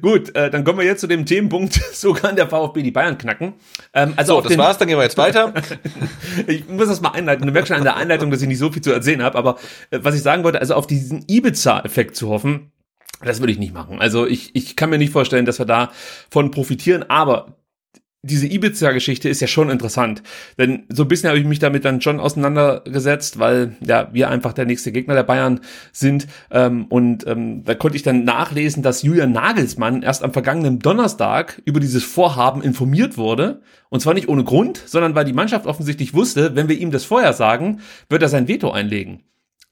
Gut, äh, dann kommen wir jetzt zu dem Themenpunkt, so kann der VfB die Bayern knacken. Ähm, also so, das war's, dann gehen wir jetzt weiter. ich muss das mal einleiten. Du merkst schon an der Einleitung, dass ich nicht so viel zu erzählen habe, aber äh, was ich sagen wollte, also auf diesen Ibiza-Effekt zu hoffen, das würde ich nicht machen. Also ich, ich kann mir nicht vorstellen, dass wir davon profitieren, aber diese Ibiza-Geschichte ist ja schon interessant. Denn so ein bisschen habe ich mich damit dann schon auseinandergesetzt, weil ja wir einfach der nächste Gegner der Bayern sind. Ähm, und ähm, da konnte ich dann nachlesen, dass Julian Nagelsmann erst am vergangenen Donnerstag über dieses Vorhaben informiert wurde. Und zwar nicht ohne Grund, sondern weil die Mannschaft offensichtlich wusste, wenn wir ihm das vorher sagen, wird er sein Veto einlegen.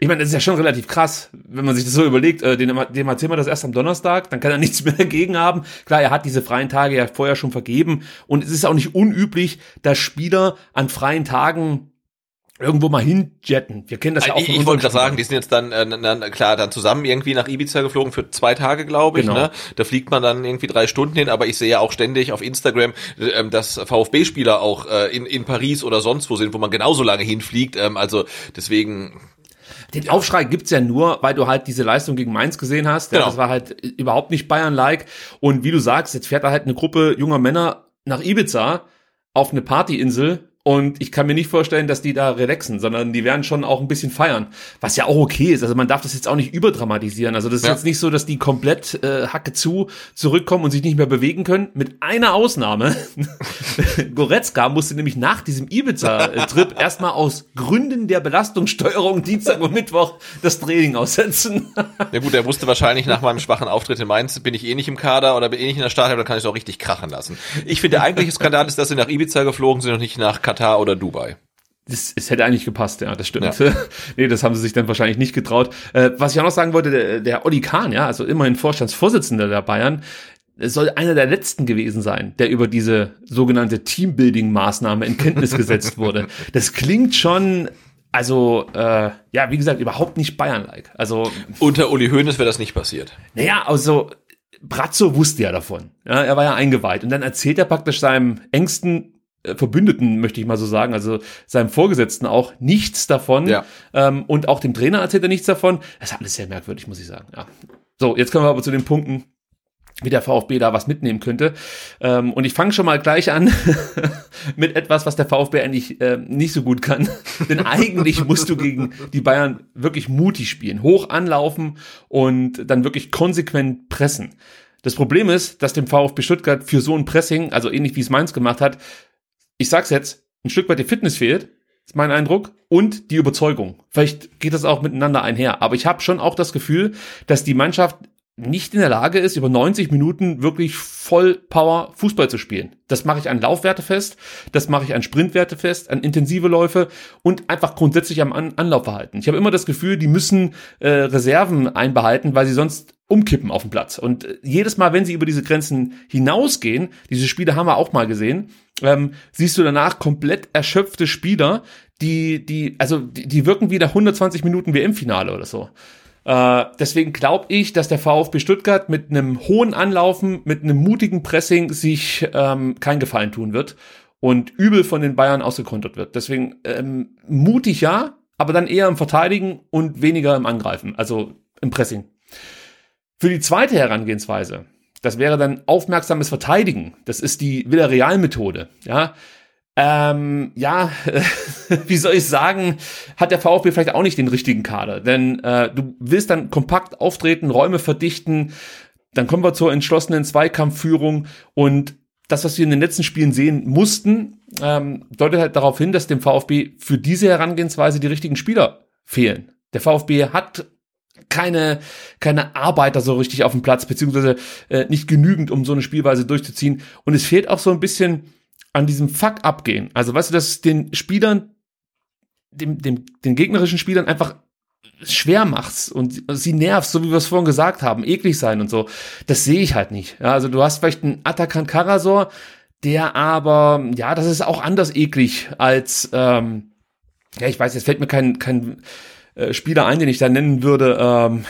Ich meine, das ist ja schon relativ krass, wenn man sich das so überlegt, äh, dem, dem erzählen wir das erst am Donnerstag, dann kann er nichts mehr dagegen haben. Klar, er hat diese freien Tage ja vorher schon vergeben und es ist auch nicht unüblich, dass Spieler an freien Tagen irgendwo mal hinjetten. Wir kennen das ja auch. Ich, ich wollte gerade sagen, die sind jetzt dann, äh, dann klar dann zusammen irgendwie nach Ibiza geflogen für zwei Tage, glaube ich. Genau. Ne? Da fliegt man dann irgendwie drei Stunden hin, aber ich sehe ja auch ständig auf Instagram, äh, dass VfB-Spieler auch äh, in, in Paris oder sonst wo sind, wo man genauso lange hinfliegt. Ähm, also deswegen. Den Aufschrei gibt's ja nur, weil du halt diese Leistung gegen Mainz gesehen hast. Genau. Das war halt überhaupt nicht Bayern-like. Und wie du sagst, jetzt fährt da halt eine Gruppe junger Männer nach Ibiza auf eine Partyinsel und ich kann mir nicht vorstellen, dass die da relaxen, sondern die werden schon auch ein bisschen feiern. Was ja auch okay ist. Also man darf das jetzt auch nicht überdramatisieren. Also das ist ja. jetzt nicht so, dass die komplett äh, Hacke zu zurückkommen und sich nicht mehr bewegen können. Mit einer Ausnahme. Goretzka musste nämlich nach diesem Ibiza-Trip erstmal aus Gründen der Belastungssteuerung Dienstag und Mittwoch das Training aussetzen. ja gut, er wusste wahrscheinlich nach meinem schwachen Auftritt in Mainz, bin ich eh nicht im Kader oder bin eh nicht in der Startelf, dann kann ich es auch richtig krachen lassen. Ich finde, der eigentliche Skandal ist, dass sie nach Ibiza geflogen sind und nicht nach Katar oder Dubai. Das, es hätte eigentlich gepasst, ja, das stimmt. Ja. nee, das haben sie sich dann wahrscheinlich nicht getraut. Äh, was ich auch noch sagen wollte, der, der Olli Kahn, ja, also immerhin Vorstandsvorsitzender der Bayern, soll einer der letzten gewesen sein, der über diese sogenannte Teambuilding-Maßnahme in Kenntnis gesetzt wurde. Das klingt schon also, äh, ja, wie gesagt, überhaupt nicht Bayern-like. Also unter Uli Hoeneß wäre das nicht passiert. Naja, also Brazzo wusste ja davon. Ja, er war ja eingeweiht und dann erzählt er praktisch seinem engsten Verbündeten, möchte ich mal so sagen, also seinem Vorgesetzten auch nichts davon. Ja. Ähm, und auch dem Trainer erzählt er nichts davon. Das ist alles sehr merkwürdig, muss ich sagen. Ja. So, jetzt kommen wir aber zu den Punkten, wie der VfB da was mitnehmen könnte. Ähm, und ich fange schon mal gleich an mit etwas, was der VfB eigentlich äh, nicht so gut kann. Denn eigentlich musst du gegen die Bayern wirklich mutig spielen, hoch anlaufen und dann wirklich konsequent pressen. Das Problem ist, dass dem VfB Stuttgart für so ein Pressing, also ähnlich wie es Mainz gemacht hat, ich sag's jetzt, ein Stück weit die Fitness fehlt, ist mein Eindruck, und die Überzeugung. Vielleicht geht das auch miteinander einher. Aber ich habe schon auch das Gefühl, dass die Mannschaft nicht in der Lage ist, über 90 Minuten wirklich voll Power Fußball zu spielen. Das mache ich an Laufwerte fest, das mache ich an Sprintwerte fest, an intensive Läufe und einfach grundsätzlich am an Anlaufverhalten. Ich habe immer das Gefühl, die müssen äh, Reserven einbehalten, weil sie sonst umkippen auf dem Platz. Und äh, jedes Mal, wenn sie über diese Grenzen hinausgehen, diese Spiele haben wir auch mal gesehen, ähm, siehst du danach komplett erschöpfte Spieler, die, die, also die, die wirken wieder 120 Minuten WM-Finale oder so. Äh, deswegen glaube ich, dass der VfB Stuttgart mit einem hohen Anlaufen, mit einem mutigen Pressing sich ähm, kein Gefallen tun wird und übel von den Bayern ausgekontert wird. Deswegen ähm, mutig ja, aber dann eher im Verteidigen und weniger im Angreifen, also im Pressing. Für die zweite Herangehensweise, das wäre dann aufmerksames Verteidigen. Das ist die Villarreal-Methode. Ja, ähm, ja, wie soll ich sagen, hat der VfB vielleicht auch nicht den richtigen Kader. Denn äh, du willst dann kompakt auftreten, Räume verdichten, dann kommen wir zur entschlossenen Zweikampfführung und das, was wir in den letzten Spielen sehen mussten, ähm, deutet halt darauf hin, dass dem VfB für diese Herangehensweise die richtigen Spieler fehlen. Der VfB hat keine, keine Arbeiter so richtig auf dem Platz, beziehungsweise äh, nicht genügend, um so eine Spielweise durchzuziehen. Und es fehlt auch so ein bisschen an diesem Fuck abgehen. Also weißt du, dass den Spielern, dem, dem, den gegnerischen Spielern einfach schwer machst und sie nervst, so wie wir es vorhin gesagt haben, eklig sein und so. Das sehe ich halt nicht. Ja, also du hast vielleicht einen Atakan Karasor, der aber, ja, das ist auch anders eklig als, ähm, ja, ich weiß, jetzt fällt mir kein, kein äh, Spieler ein, den ich da nennen würde, ähm,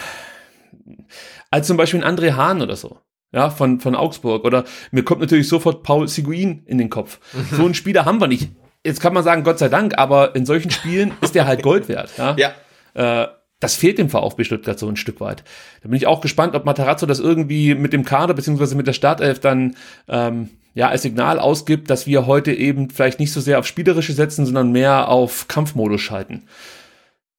als zum Beispiel ein André Hahn oder so ja, von, von Augsburg. Oder mir kommt natürlich sofort Paul Seguin in den Kopf. Mhm. So einen Spieler haben wir nicht. Jetzt kann man sagen, Gott sei Dank, aber in solchen Spielen ist der halt Gold wert. Ja. ja. Äh, das fehlt dem VfB Stuttgart so ein Stück weit. Da bin ich auch gespannt, ob Matarazzo das irgendwie mit dem Kader beziehungsweise mit der Startelf dann ähm, ja als Signal ausgibt, dass wir heute eben vielleicht nicht so sehr auf spielerische setzen, sondern mehr auf Kampfmodus schalten.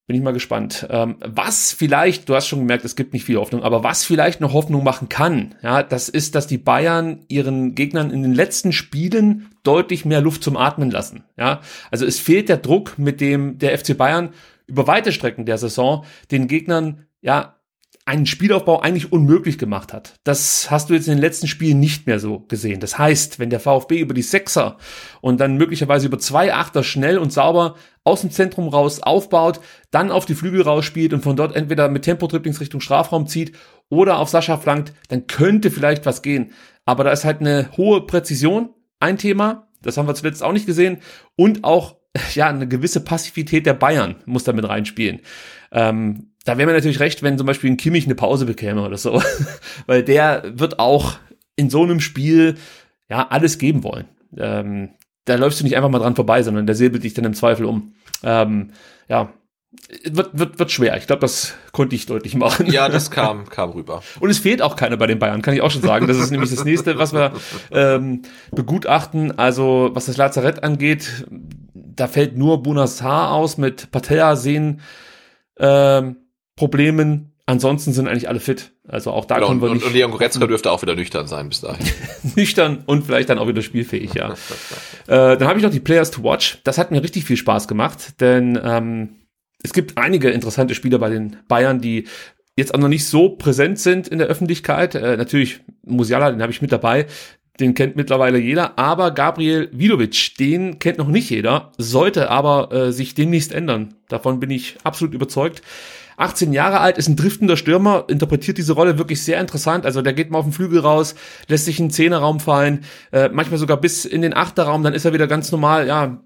Bin ich mal gespannt. Ähm, was vielleicht, du hast schon gemerkt, es gibt nicht viel Hoffnung, aber was vielleicht noch Hoffnung machen kann, ja, das ist, dass die Bayern ihren Gegnern in den letzten Spielen deutlich mehr Luft zum Atmen lassen. Ja, also es fehlt der Druck, mit dem der FC Bayern über weite Strecken der Saison den Gegnern ja einen Spielaufbau eigentlich unmöglich gemacht hat. Das hast du jetzt in den letzten Spielen nicht mehr so gesehen. Das heißt, wenn der VfB über die Sechser und dann möglicherweise über zwei Achter schnell und sauber aus dem Zentrum raus aufbaut, dann auf die Flügel rausspielt und von dort entweder mit Tempo-Dribblings Richtung Strafraum zieht oder auf Sascha flankt, dann könnte vielleicht was gehen. Aber da ist halt eine hohe Präzision ein Thema. Das haben wir zuletzt auch nicht gesehen. Und auch ja, eine gewisse Passivität der Bayern muss da mit reinspielen. Ähm, da wäre mir natürlich recht, wenn zum Beispiel ein Kimmich eine Pause bekäme oder so, weil der wird auch in so einem Spiel ja alles geben wollen. Ähm, da läufst du nicht einfach mal dran vorbei, sondern der säbelt dich dann im Zweifel um. Ähm, ja, wird, wird, wird schwer. Ich glaube, das konnte ich deutlich machen. Ja, das kam, kam rüber. Und es fehlt auch keiner bei den Bayern, kann ich auch schon sagen. Das ist nämlich das nächste, was wir ähm, begutachten. Also, was das Lazarett angeht, da fällt nur Bunassar aus mit Patellasehnen ähm, Problemen. Ansonsten sind eigentlich alle fit. Also auch da genau, können wir und, nicht. Und Leon Goretzka dürfte auch wieder nüchtern sein bis dahin. nüchtern und vielleicht dann auch wieder spielfähig, ja. äh, dann habe ich noch die Players to Watch. Das hat mir richtig viel Spaß gemacht, denn ähm, es gibt einige interessante Spieler bei den Bayern, die jetzt auch noch nicht so präsent sind in der Öffentlichkeit. Äh, natürlich Musiala, den habe ich mit dabei. Den kennt mittlerweile jeder, aber Gabriel Vidovic, den kennt noch nicht jeder, sollte aber äh, sich demnächst ändern. Davon bin ich absolut überzeugt. 18 Jahre alt, ist ein driftender Stürmer, interpretiert diese Rolle wirklich sehr interessant. Also der geht mal auf den Flügel raus, lässt sich in den Zehnerraum fallen, äh, manchmal sogar bis in den Achterraum, dann ist er wieder ganz normal, ja,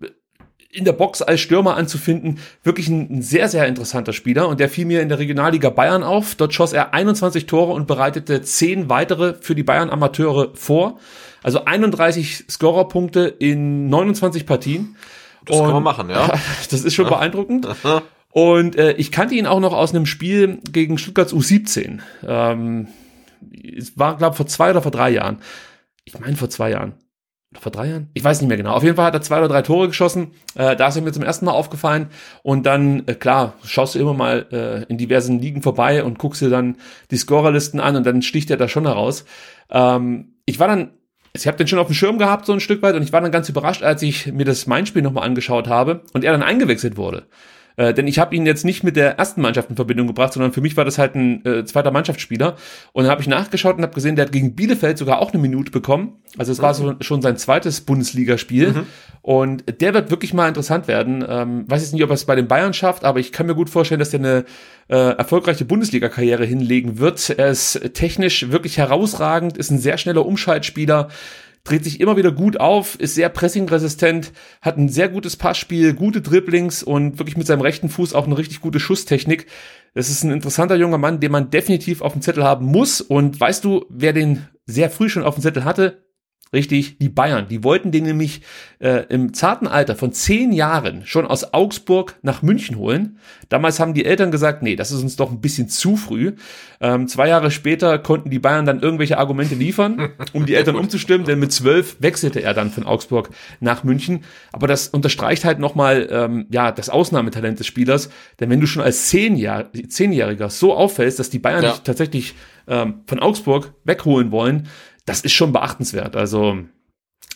in der Box als Stürmer anzufinden. Wirklich ein, ein, sehr, sehr interessanter Spieler. Und der fiel mir in der Regionalliga Bayern auf. Dort schoss er 21 Tore und bereitete 10 weitere für die Bayern Amateure vor. Also 31 Scorerpunkte in 29 Partien. Das und, kann man machen, ja. Das ist schon ja. beeindruckend. Und äh, ich kannte ihn auch noch aus einem Spiel gegen Stuttgarts U17. Ähm, es war, glaube vor zwei oder vor drei Jahren. Ich meine vor zwei Jahren. Oder vor drei Jahren? Ich weiß nicht mehr genau. Auf jeden Fall hat er zwei oder drei Tore geschossen. Äh, da ist er mir zum ersten Mal aufgefallen. Und dann, äh, klar, schaust du immer mal äh, in diversen Ligen vorbei und guckst dir dann die Scorerlisten an und dann sticht er da schon heraus. Ähm, ich war dann ich habe den schon auf dem Schirm gehabt, so ein Stück weit, und ich war dann ganz überrascht, als ich mir das Main-Spiel nochmal angeschaut habe und er dann eingewechselt wurde. Äh, denn ich habe ihn jetzt nicht mit der ersten Mannschaft in Verbindung gebracht, sondern für mich war das halt ein äh, zweiter Mannschaftsspieler. Und dann habe ich nachgeschaut und habe gesehen, der hat gegen Bielefeld sogar auch eine Minute bekommen. Also es war so, schon sein zweites Bundesligaspiel. Mhm. Und der wird wirklich mal interessant werden. Ähm, weiß jetzt nicht, ob er es bei den Bayern schafft, aber ich kann mir gut vorstellen, dass der eine äh, erfolgreiche Bundesliga-Karriere hinlegen wird. Er ist technisch wirklich herausragend, ist ein sehr schneller Umschaltspieler dreht sich immer wieder gut auf, ist sehr pressingresistent, hat ein sehr gutes Passspiel, gute Dribblings und wirklich mit seinem rechten Fuß auch eine richtig gute Schusstechnik. Das ist ein interessanter junger Mann, den man definitiv auf dem Zettel haben muss. Und weißt du, wer den sehr früh schon auf dem Zettel hatte? Richtig, die Bayern. Die wollten den nämlich äh, im zarten Alter von zehn Jahren schon aus Augsburg nach München holen. Damals haben die Eltern gesagt, nee, das ist uns doch ein bisschen zu früh. Ähm, zwei Jahre später konnten die Bayern dann irgendwelche Argumente liefern, um die Eltern umzustimmen, denn mit zwölf wechselte er dann von Augsburg nach München. Aber das unterstreicht halt nochmal ähm, ja, das Ausnahmetalent des Spielers. Denn wenn du schon als Zehnjahr Zehnjähriger so auffällst, dass die Bayern ja. dich tatsächlich ähm, von Augsburg wegholen wollen, das ist schon beachtenswert. Also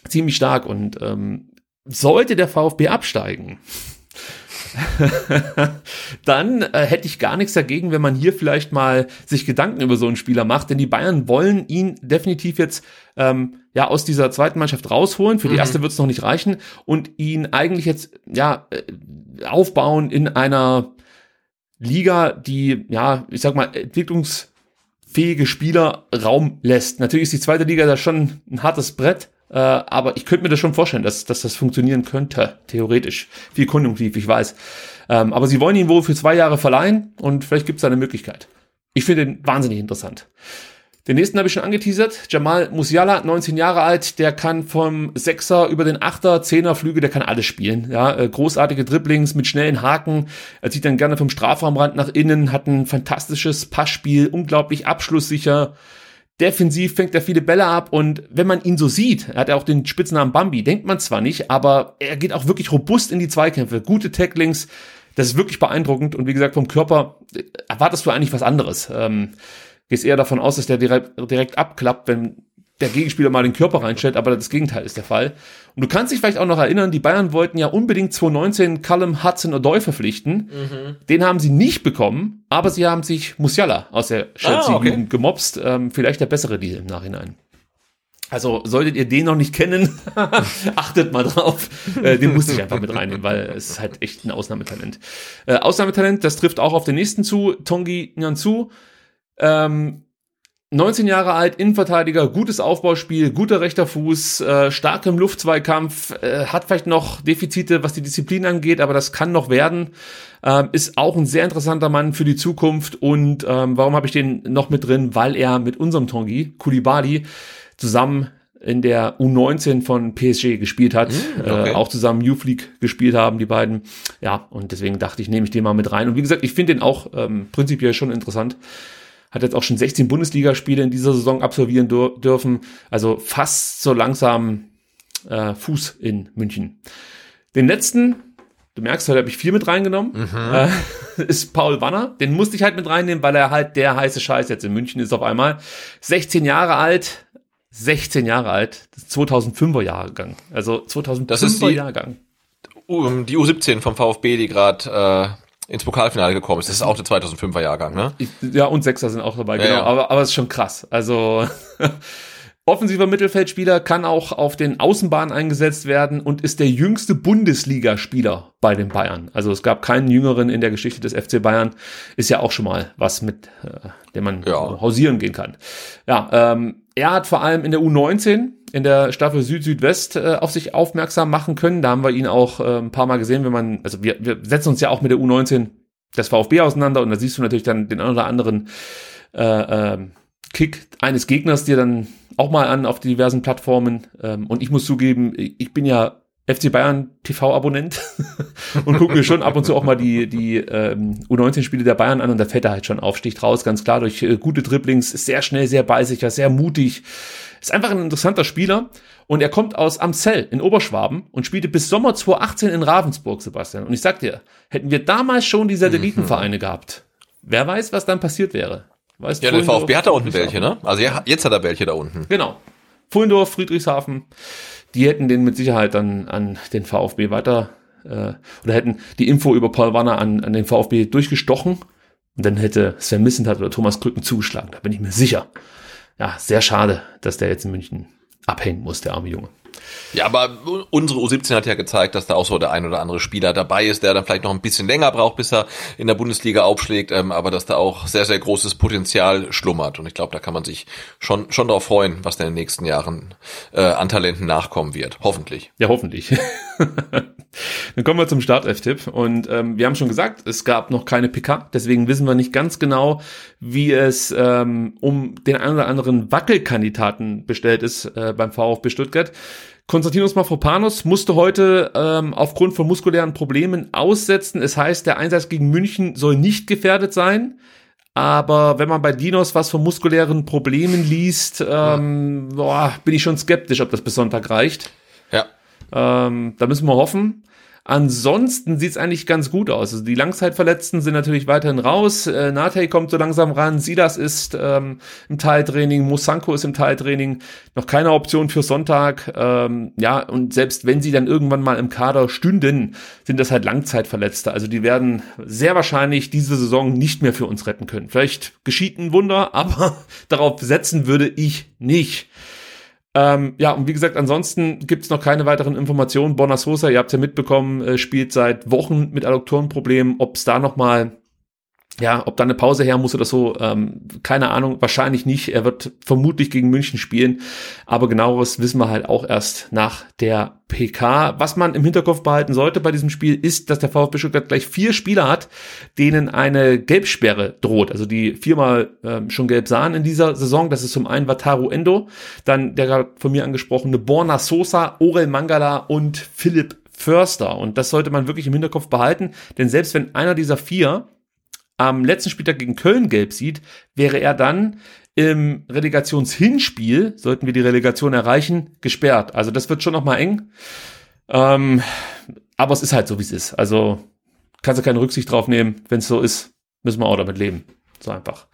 ziemlich stark. Und ähm, sollte der VfB absteigen, dann äh, hätte ich gar nichts dagegen, wenn man hier vielleicht mal sich Gedanken über so einen Spieler macht, denn die Bayern wollen ihn definitiv jetzt ähm, ja aus dieser zweiten Mannschaft rausholen. Für die mhm. erste wird es noch nicht reichen und ihn eigentlich jetzt ja äh, aufbauen in einer Liga, die ja ich sag mal Entwicklungs fähige Spieler Raum lässt. Natürlich ist die zweite Liga da schon ein hartes Brett, äh, aber ich könnte mir das schon vorstellen, dass, dass das funktionieren könnte, theoretisch. Viel konjunktiv, ich weiß. Ähm, aber sie wollen ihn wohl für zwei Jahre verleihen und vielleicht gibt es da eine Möglichkeit. Ich finde ihn wahnsinnig interessant. Den nächsten habe ich schon angeteasert. Jamal Musiala, 19 Jahre alt, der kann vom Sechser über den Achter, Zehner Flüge, der kann alles spielen. Ja, äh, großartige Dribblings mit schnellen Haken. Er zieht dann gerne vom Strafraumrand nach innen, hat ein fantastisches Passspiel, unglaublich abschlusssicher. Defensiv fängt er viele Bälle ab und wenn man ihn so sieht, er hat ja auch den Spitznamen Bambi, denkt man zwar nicht, aber er geht auch wirklich robust in die Zweikämpfe, gute Tacklings, das ist wirklich beeindruckend und wie gesagt, vom Körper äh, erwartest du eigentlich was anderes. Ähm, gehst eher davon aus, dass der direkt, direkt abklappt, wenn der Gegenspieler mal den Körper reinstellt, aber das Gegenteil ist der Fall. Und du kannst dich vielleicht auch noch erinnern, die Bayern wollten ja unbedingt 2019 Callum Hudson-Odoi verpflichten. Mhm. Den haben sie nicht bekommen, aber sie haben sich Musiala aus der Chelsea ah, okay. gemobst. Ähm, vielleicht der bessere Deal im Nachhinein. Also solltet ihr den noch nicht kennen, achtet mal drauf. Äh, den musste ich einfach mit reinnehmen, weil es ist halt echt ein Ausnahmetalent. Äh, Ausnahmetalent, das trifft auch auf den nächsten zu, Tongi Nyanzu. Ähm, 19 Jahre alt, Innenverteidiger, gutes Aufbauspiel, guter rechter Fuß, äh, stark im Luftzweikampf, äh, hat vielleicht noch Defizite, was die Disziplin angeht, aber das kann noch werden. Ähm, ist auch ein sehr interessanter Mann für die Zukunft. Und ähm, warum habe ich den noch mit drin? Weil er mit unserem Tongi, Kulibali, zusammen in der U19 von PSG gespielt hat, mm, okay. äh, auch zusammen Youth League gespielt haben, die beiden. Ja, und deswegen dachte ich, nehme ich den mal mit rein. Und wie gesagt, ich finde den auch ähm, prinzipiell schon interessant hat jetzt auch schon 16 Bundesligaspiele in dieser Saison absolvieren dürfen. Also fast so langsam äh, Fuß in München. Den letzten, du merkst, heute habe ich vier mit reingenommen, mhm. äh, ist Paul Wanner. Den musste ich halt mit reinnehmen, weil er halt der heiße Scheiß jetzt in München ist auf einmal. 16 Jahre alt, 16 Jahre alt, 2005er Jahrgang. Also 2005er das ist die, Jahrgang. Die U17 vom VfB, die gerade äh, ins Pokalfinale gekommen ist. Das ist auch der 2005er Jahrgang, ne? Ja, und Sechser sind auch dabei, ja, genau. Ja. Aber, aber es ist schon krass. Also offensiver Mittelfeldspieler kann auch auf den Außenbahnen eingesetzt werden und ist der jüngste Bundesligaspieler bei den Bayern. Also es gab keinen jüngeren in der Geschichte des FC Bayern. Ist ja auch schon mal was mit, äh, dem man ja. hausieren gehen kann. Ja, ähm, er hat vor allem in der U19 in der Staffel Süd-Südwest äh, auf sich aufmerksam machen können. Da haben wir ihn auch äh, ein paar Mal gesehen, wenn man, also wir, wir setzen uns ja auch mit der U19 des VfB auseinander und da siehst du natürlich dann den einen oder anderen äh, äh, Kick eines Gegners dir dann auch mal an auf diversen Plattformen. Ähm, und ich muss zugeben, ich bin ja FC Bayern TV-Abonnent und gucke mir schon ab und zu auch mal die, die ähm, U19-Spiele der Bayern an und da fällt er halt schon auf, sticht raus, ganz klar, durch äh, gute Dribblings, sehr schnell, sehr beißiger, sehr mutig, ist einfach ein interessanter Spieler und er kommt aus Amsel in Oberschwaben und spielte bis Sommer 2018 in Ravensburg, Sebastian. Und ich sag dir, hätten wir damals schon die Satellitenvereine mhm. gehabt, wer weiß, was dann passiert wäre. Weißt, ja, der VfB hat da unten welche, ne? Also jetzt hat er welche da unten. Genau. Fullendorf, Friedrichshafen, die hätten den mit Sicherheit dann an den VfB weiter äh, oder hätten die Info über Paul Wanner an, an den VfB durchgestochen und dann hätte Sven Missentat oder Thomas Krücken zugeschlagen. Da bin ich mir sicher ja, sehr schade, dass der jetzt in München abhängen muss, der arme Junge. Ja, aber unsere U17 hat ja gezeigt, dass da auch so der ein oder andere Spieler dabei ist, der dann vielleicht noch ein bisschen länger braucht, bis er in der Bundesliga aufschlägt, ähm, aber dass da auch sehr, sehr großes Potenzial schlummert. Und ich glaube, da kann man sich schon, schon darauf freuen, was da in den nächsten Jahren äh, an Talenten nachkommen wird. Hoffentlich. Ja, hoffentlich. Dann kommen wir zum Startelf-Tipp. Und ähm, wir haben schon gesagt, es gab noch keine PK, deswegen wissen wir nicht ganz genau, wie es ähm, um den einen oder anderen Wackelkandidaten bestellt ist äh, beim VfB Stuttgart. Konstantinos Mafropanos musste heute ähm, aufgrund von muskulären Problemen aussetzen. Es heißt, der Einsatz gegen München soll nicht gefährdet sein. Aber wenn man bei Dinos was von muskulären Problemen liest, ähm, boah, bin ich schon skeptisch, ob das bis Sonntag reicht. Ja. Ähm, da müssen wir hoffen. Ansonsten sieht's eigentlich ganz gut aus. Also die Langzeitverletzten sind natürlich weiterhin raus. Äh, Nate kommt so langsam ran. Silas ist ähm, im Teiltraining. Musanko ist im Teiltraining. Noch keine Option für Sonntag. Ähm, ja, und selbst wenn sie dann irgendwann mal im Kader stünden, sind das halt Langzeitverletzte. Also die werden sehr wahrscheinlich diese Saison nicht mehr für uns retten können. Vielleicht geschieht ein Wunder, aber darauf setzen würde ich nicht. Ähm, ja, und wie gesagt, ansonsten gibt es noch keine weiteren Informationen. Bonner Sosa, ihr habt ja mitbekommen, äh, spielt seit Wochen mit Adduktorenproblemen. Ob es da nochmal ja, ob da eine Pause her muss oder so, ähm, keine Ahnung, wahrscheinlich nicht. Er wird vermutlich gegen München spielen, aber genaueres wissen wir halt auch erst nach der PK. Was man im Hinterkopf behalten sollte bei diesem Spiel ist, dass der VfB Stuttgart gleich vier Spieler hat, denen eine Gelbsperre droht, also die viermal ähm, schon gelb sahen in dieser Saison. Das ist zum einen Wataru Endo, dann der gerade von mir angesprochene Borna Sosa, Orel Mangala und Philipp Förster. Und das sollte man wirklich im Hinterkopf behalten, denn selbst wenn einer dieser vier am letzten Spieltag gegen Köln gelb sieht, wäre er dann im Relegationshinspiel, sollten wir die Relegation erreichen, gesperrt. Also das wird schon noch mal eng. Ähm, aber es ist halt so, wie es ist. Also kannst du keine Rücksicht drauf nehmen. Wenn es so ist, müssen wir auch damit leben. So einfach.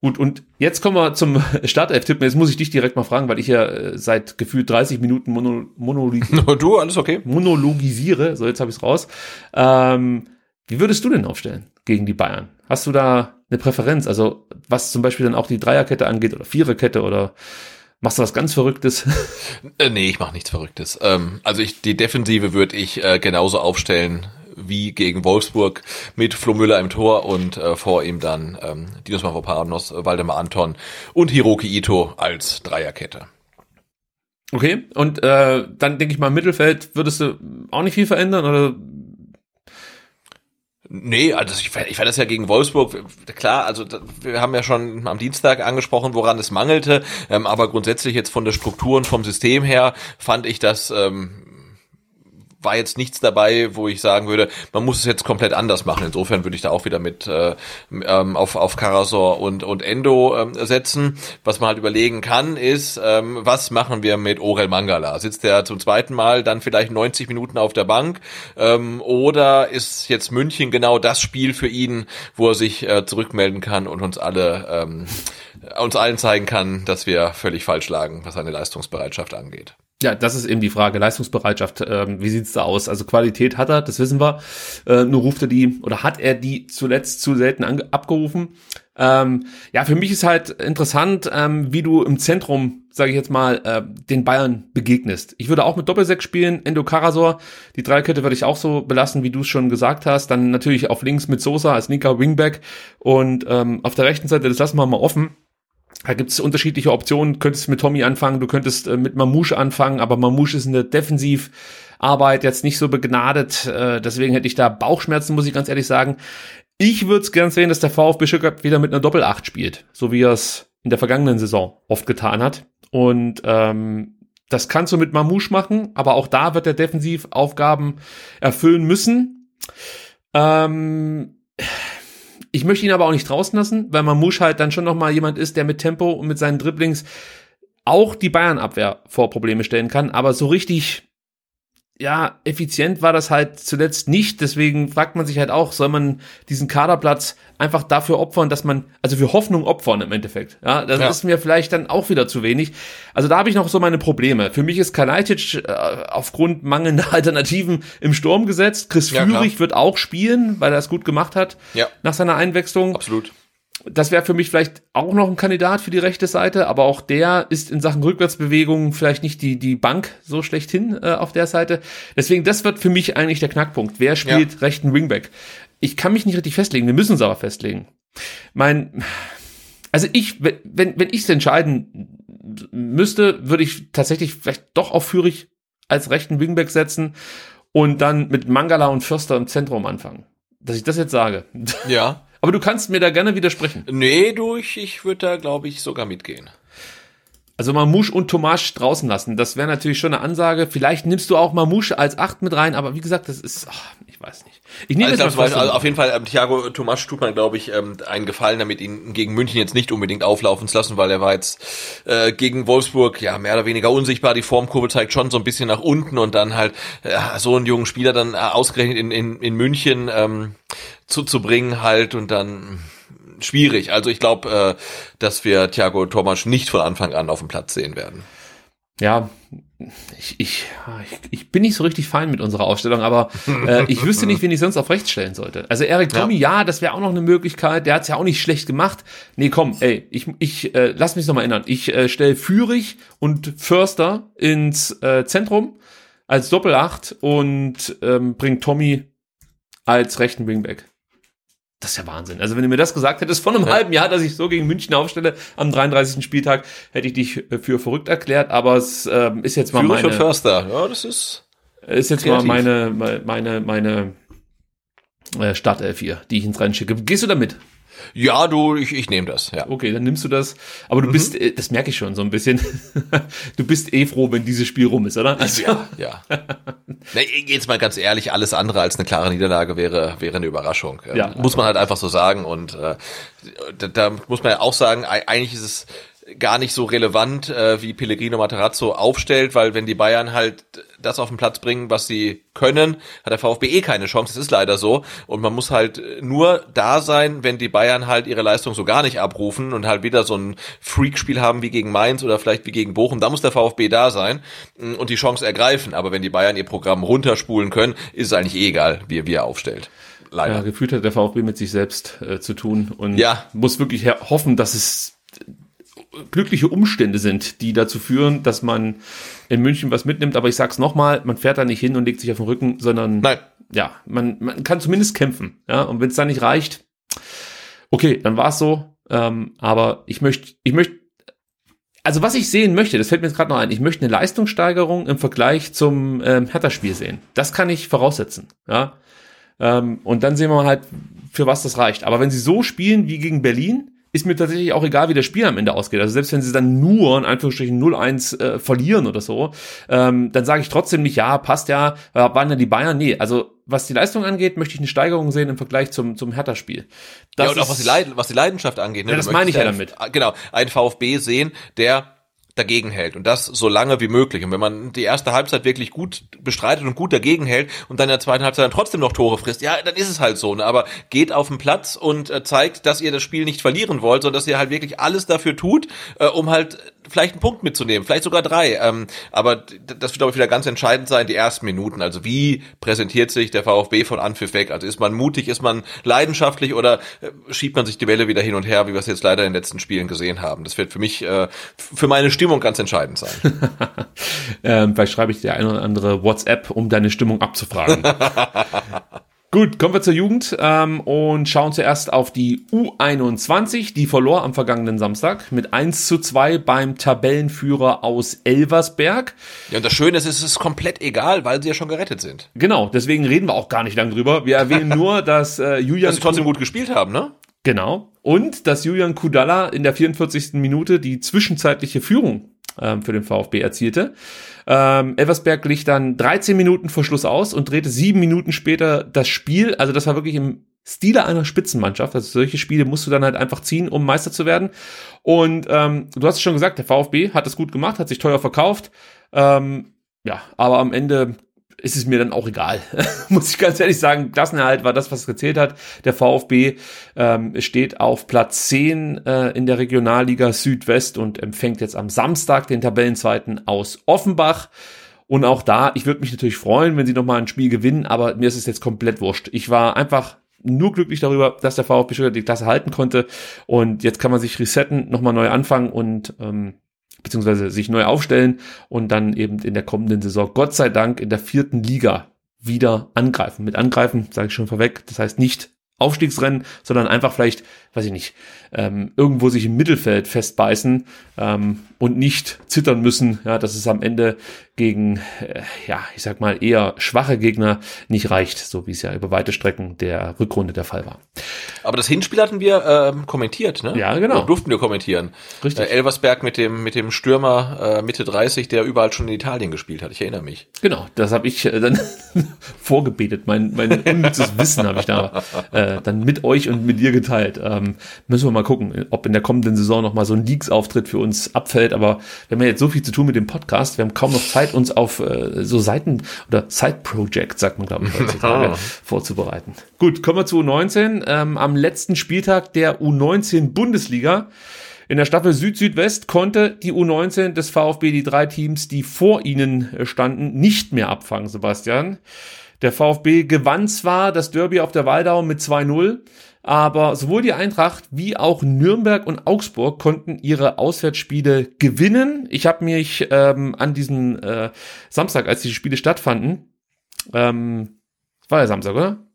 Gut, und jetzt kommen wir zum Startelf-Tippen. Jetzt muss ich dich direkt mal fragen, weil ich ja äh, seit gefühlt 30 Minuten mono, monologisiere. du, alles okay. Monologisiere. So, jetzt habe ich es raus. Ähm, wie würdest du denn aufstellen gegen die Bayern? Hast du da eine Präferenz? Also was zum Beispiel dann auch die Dreierkette angeht oder Viererkette oder machst du was ganz Verrücktes? Äh, nee, ich mache nichts Verrücktes. Ähm, also ich, die Defensive würde ich äh, genauso aufstellen wie gegen Wolfsburg mit Flo Müller im Tor und äh, vor ihm dann ähm, Dinos Mavropanos, Waldemar Anton und Hiroki Ito als Dreierkette. Okay, und äh, dann denke ich mal, im Mittelfeld würdest du auch nicht viel verändern oder Nee, also ich, ich fand das ja gegen Wolfsburg, klar, also wir haben ja schon am Dienstag angesprochen, woran es mangelte, ähm, aber grundsätzlich jetzt von der Struktur und vom System her fand ich das ähm, war jetzt nichts dabei, wo ich sagen würde, man muss es jetzt komplett anders machen. Insofern würde ich da auch wieder mit äh, ähm, auf, auf Karasor und, und Endo ähm, setzen. Was man halt überlegen kann, ist, ähm, was machen wir mit Orel Mangala? Sitzt er zum zweiten Mal dann vielleicht 90 Minuten auf der Bank? Ähm, oder ist jetzt München genau das Spiel für ihn, wo er sich äh, zurückmelden kann und uns alle ähm, uns allen zeigen kann, dass wir völlig falsch lagen, was seine Leistungsbereitschaft angeht. Ja, das ist eben die Frage. Leistungsbereitschaft, ähm, wie sieht's da aus? Also Qualität hat er, das wissen wir. Äh, nur ruft er die oder hat er die zuletzt zu selten abgerufen. Ähm, ja, für mich ist halt interessant, ähm, wie du im Zentrum, sage ich jetzt mal, äh, den Bayern begegnest. Ich würde auch mit Doppelsechs spielen, Endo Karasor. Die Dreikette würde ich auch so belassen, wie du es schon gesagt hast. Dann natürlich auf links mit Sosa als linker Wingback und ähm, auf der rechten Seite, das lassen wir mal offen da gibt es unterschiedliche Optionen. Du könntest mit Tommy anfangen, du könntest äh, mit Mamouche anfangen, aber Mamouche ist in der Defensivarbeit jetzt nicht so begnadet. Äh, deswegen hätte ich da Bauchschmerzen, muss ich ganz ehrlich sagen. Ich würde es gern sehen, dass der VfB Stuttgart wieder mit einer Doppel-8 spielt, so wie er es in der vergangenen Saison oft getan hat. Und ähm, das kannst du mit Mamouche machen, aber auch da wird er Defensivaufgaben erfüllen müssen. Ähm, ich möchte ihn aber auch nicht draußen lassen, weil Mamouche halt dann schon nochmal jemand ist, der mit Tempo und mit seinen Dribblings auch die Bayern-Abwehr vor Probleme stellen kann. Aber so richtig ja, effizient war das halt zuletzt nicht. Deswegen fragt man sich halt auch, soll man diesen Kaderplatz einfach dafür opfern, dass man, also für Hoffnung opfern im Endeffekt. Ja, das ja. ist mir vielleicht dann auch wieder zu wenig. Also da habe ich noch so meine Probleme. Für mich ist Kalajdzic äh, aufgrund mangelnder Alternativen im Sturm gesetzt. Chris ja, Führig klar. wird auch spielen, weil er es gut gemacht hat ja. nach seiner Einwechslung. Absolut das wäre für mich vielleicht auch noch ein Kandidat für die rechte Seite, aber auch der ist in Sachen Rückwärtsbewegung vielleicht nicht die, die Bank so schlechthin äh, auf der Seite. Deswegen, das wird für mich eigentlich der Knackpunkt. Wer spielt ja. rechten Wingback? Ich kann mich nicht richtig festlegen, wir müssen es aber festlegen. Mein, also ich, wenn, wenn ich es entscheiden müsste, würde ich tatsächlich vielleicht doch auf Führig als rechten Wingback setzen und dann mit Mangala und Förster im Zentrum anfangen. Dass ich das jetzt sage. Ja. Aber du kannst mir da gerne widersprechen. Nee, du, ich, würde da, glaube ich, sogar mitgehen. Also Mamouche und Tomasch draußen lassen, das wäre natürlich schon eine Ansage. Vielleicht nimmst du auch Mamouche als Acht mit rein, aber wie gesagt, das ist, ach, ich weiß nicht. Ich nehme also, mal also auf jeden Fall, ähm, Thiago Tomasch tut man, glaube ich, ähm, einen Gefallen damit, ihn gegen München jetzt nicht unbedingt auflaufen zu lassen, weil er war jetzt äh, gegen Wolfsburg ja mehr oder weniger unsichtbar. Die Formkurve zeigt schon so ein bisschen nach unten und dann halt äh, so einen jungen Spieler dann äh, ausgerechnet in, in, in München ähm, zuzubringen halt und dann schwierig. Also ich glaube, äh, dass wir Thiago Thomas nicht von Anfang an auf dem Platz sehen werden. Ja, ich, ich, ich bin nicht so richtig fein mit unserer Aufstellung, aber äh, ich wüsste nicht, wen ich sonst auf rechts stellen sollte. Also Eric Tommy, ja, ja das wäre auch noch eine Möglichkeit. Der hat's ja auch nicht schlecht gemacht. Nee, komm, ey, ich, ich äh, lass mich noch mal erinnern. Ich äh, stelle Führig und Förster ins äh, Zentrum als Doppelacht und ähm, bring Tommy als rechten Wingback. Das ist ja Wahnsinn. Also wenn du mir das gesagt hättest vor einem ja. halben Jahr, dass ich so gegen München aufstelle am 33. Spieltag, hätte ich dich äh, für verrückt erklärt. Aber es äh, ist jetzt mal Führig meine. Förster, ja, das ist. Ist jetzt kreativ. mal meine meine meine äh, Startelf hier, die ich ins Rennen schicke. Gehst du damit? Ja, du, ich, ich nehme das, ja. Okay, dann nimmst du das. Aber du mhm. bist, äh, das merke ich schon so ein bisschen, du bist eh froh, wenn dieses Spiel rum ist, oder? Also, ja, ja. Na, jetzt mal ganz ehrlich, alles andere als eine klare Niederlage wäre, wäre eine Überraschung. Ja, muss man halt einfach so sagen. Und äh, da, da muss man ja auch sagen, eigentlich ist es gar nicht so relevant, äh, wie Pellegrino Materazzo aufstellt, weil wenn die Bayern halt das auf den Platz bringen, was sie können, hat der VfB eh keine Chance. Das ist leider so. Und man muss halt nur da sein, wenn die Bayern halt ihre Leistung so gar nicht abrufen und halt wieder so ein Freakspiel haben wie gegen Mainz oder vielleicht wie gegen Bochum. Da muss der VfB da sein mm, und die Chance ergreifen. Aber wenn die Bayern ihr Programm runterspulen können, ist es eigentlich eh egal, wie, wie er aufstellt. Leider. Ja, gefühlt hat der VfB mit sich selbst äh, zu tun und ja. muss wirklich hoffen, dass es glückliche Umstände sind, die dazu führen, dass man in München was mitnimmt. Aber ich sag's nochmal, man fährt da nicht hin und legt sich auf den Rücken, sondern Nein. ja, man, man kann zumindest kämpfen. Ja, und wenn es dann nicht reicht, okay, dann war's so. Ähm, aber ich möchte, ich möchte, also was ich sehen möchte, das fällt mir jetzt gerade noch ein, ich möchte eine Leistungssteigerung im Vergleich zum ähm, Hertha-Spiel sehen. Das kann ich voraussetzen. Ja. Ähm, und dann sehen wir halt, für was das reicht. Aber wenn sie so spielen wie gegen Berlin, ist mir tatsächlich auch egal, wie das Spiel am Ende ausgeht. Also selbst wenn sie dann nur in Anführungsstrichen 0-1 äh, verlieren oder so, ähm, dann sage ich trotzdem nicht, ja, passt ja, äh, waren ja die Bayern. Nee, also was die Leistung angeht, möchte ich eine Steigerung sehen im Vergleich zum, zum Hertha-Spiel. Ja, und auch was die, Leid was die Leidenschaft angeht. Ne? Ja, das meine ich ja damit. einen- Genau, einen VfB sehen, der dagegen hält und das so lange wie möglich. Und wenn man die erste Halbzeit wirklich gut bestreitet und gut dagegen hält und dann in der zweiten Halbzeit dann trotzdem noch Tore frisst, ja, dann ist es halt so. Ne? Aber geht auf den Platz und äh, zeigt, dass ihr das Spiel nicht verlieren wollt, sondern dass ihr halt wirklich alles dafür tut, äh, um halt vielleicht einen Punkt mitzunehmen, vielleicht sogar drei. Ähm, aber das wird, glaube ich, wieder ganz entscheidend sein, die ersten Minuten. Also wie präsentiert sich der VfB von Anpfiff weg? Also ist man mutig, ist man leidenschaftlich oder äh, schiebt man sich die Welle wieder hin und her, wie wir es jetzt leider in den letzten Spielen gesehen haben? Das wird für mich, äh, für meine Stimmung ganz entscheidend sein. Ähm, vielleicht schreibe ich dir eine oder andere WhatsApp, um deine Stimmung abzufragen. Gut, kommen wir zur Jugend ähm, und schauen zuerst auf die U21. Die verlor am vergangenen Samstag mit 1 zu 2 beim Tabellenführer aus Elversberg. ja, und das Schöne ist, es ist komplett egal, weil sie ja schon gerettet sind. Genau, deswegen reden wir auch gar nicht lang drüber. Wir erwähnen nur, dass äh, Julian Dass sie trotzdem gut gespielt haben, ne? Genau. Und dass Julian Kudala in der 44. Minute die zwischenzeitliche Führung ähm, für den VfB erzielte. Ähm, Elversberg liegt dann 13 Minuten vor Schluss aus und drehte sieben Minuten später das Spiel. Also das war wirklich im Stile einer Spitzenmannschaft. Also solche Spiele musst du dann halt einfach ziehen, um Meister zu werden. Und ähm, du hast es schon gesagt, der VfB hat es gut gemacht, hat sich teuer verkauft. Ähm, ja, aber am Ende ist es mir dann auch egal. Muss ich ganz ehrlich sagen, Klassenerhalt war das, was gezählt hat. Der VfB ähm, steht auf Platz 10 äh, in der Regionalliga Südwest und empfängt jetzt am Samstag den Tabellenzweiten aus Offenbach. Und auch da, ich würde mich natürlich freuen, wenn sie nochmal ein Spiel gewinnen, aber mir ist es jetzt komplett wurscht. Ich war einfach nur glücklich darüber, dass der VfB Stuttgart die Klasse halten konnte. Und jetzt kann man sich resetten, nochmal neu anfangen und ähm, beziehungsweise sich neu aufstellen und dann eben in der kommenden Saison, Gott sei Dank, in der vierten Liga wieder angreifen. Mit angreifen, sage ich schon vorweg, das heißt nicht Aufstiegsrennen, sondern einfach vielleicht, weiß ich nicht, ähm, irgendwo sich im Mittelfeld festbeißen ähm, und nicht zittern müssen, ja, dass es am Ende gegen, äh, ja, ich sag mal, eher schwache Gegner nicht reicht, so wie es ja über weite Strecken der Rückrunde der Fall war. Aber das Hinspiel hatten wir ähm, kommentiert, ne? Ja, genau. Oder durften wir kommentieren. Richtig. Äh, Elversberg mit dem mit dem Stürmer äh, Mitte 30, der überall schon in Italien gespielt hat. Ich erinnere mich. Genau, das habe ich äh, dann vorgebetet. Mein, mein unnützes Wissen habe ich da äh, dann mit euch und mit dir geteilt. Ähm, müssen wir mal gucken, ob in der kommenden Saison noch mal so ein Leaks-Auftritt für uns abfällt. Aber wir haben ja jetzt so viel zu tun mit dem Podcast. Wir haben kaum noch Zeit, uns auf äh, so Seiten oder Side-Project, sagt man glaube ich heutzutage, vorzubereiten. Gut, kommen wir zu U19. Ähm, am letzten Spieltag der U19 Bundesliga in der Staffel Süd-Südwest konnte die U19 des VfB die drei Teams, die vor ihnen äh, standen, nicht mehr abfangen, Sebastian. Der VfB gewann zwar das Derby auf der Waldau mit 2-0, aber sowohl die Eintracht wie auch Nürnberg und Augsburg konnten ihre Auswärtsspiele gewinnen. Ich habe mich ähm, an diesem äh, Samstag, als die Spiele stattfanden, ähm, war der Samstag, oder?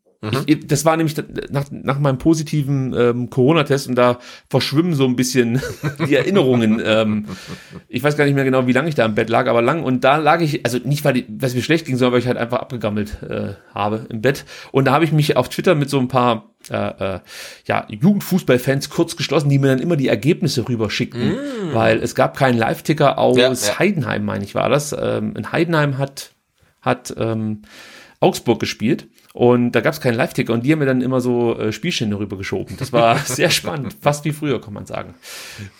Ich, das war nämlich nach, nach meinem positiven ähm, Corona-Test und da verschwimmen so ein bisschen die Erinnerungen. ähm, ich weiß gar nicht mehr genau, wie lange ich da im Bett lag, aber lang. Und da lag ich, also nicht, weil es mir schlecht ging, sondern weil ich halt einfach abgegammelt äh, habe im Bett. Und da habe ich mich auf Twitter mit so ein paar äh, äh, ja, Jugendfußballfans kurz geschlossen, die mir dann immer die Ergebnisse rüberschickten. Weil es gab keinen Live-Ticker aus Ja, ja. Heidenheim, meine ich, war das. Ähm, in Heidenheim hat, hat ähm, Augsburg gespielt und da gab es keinen Live-Ticker und die haben mir dann immer so äh, Spielstände rübergeschoben. Das war sehr spannend, fast wie früher, kann man sagen.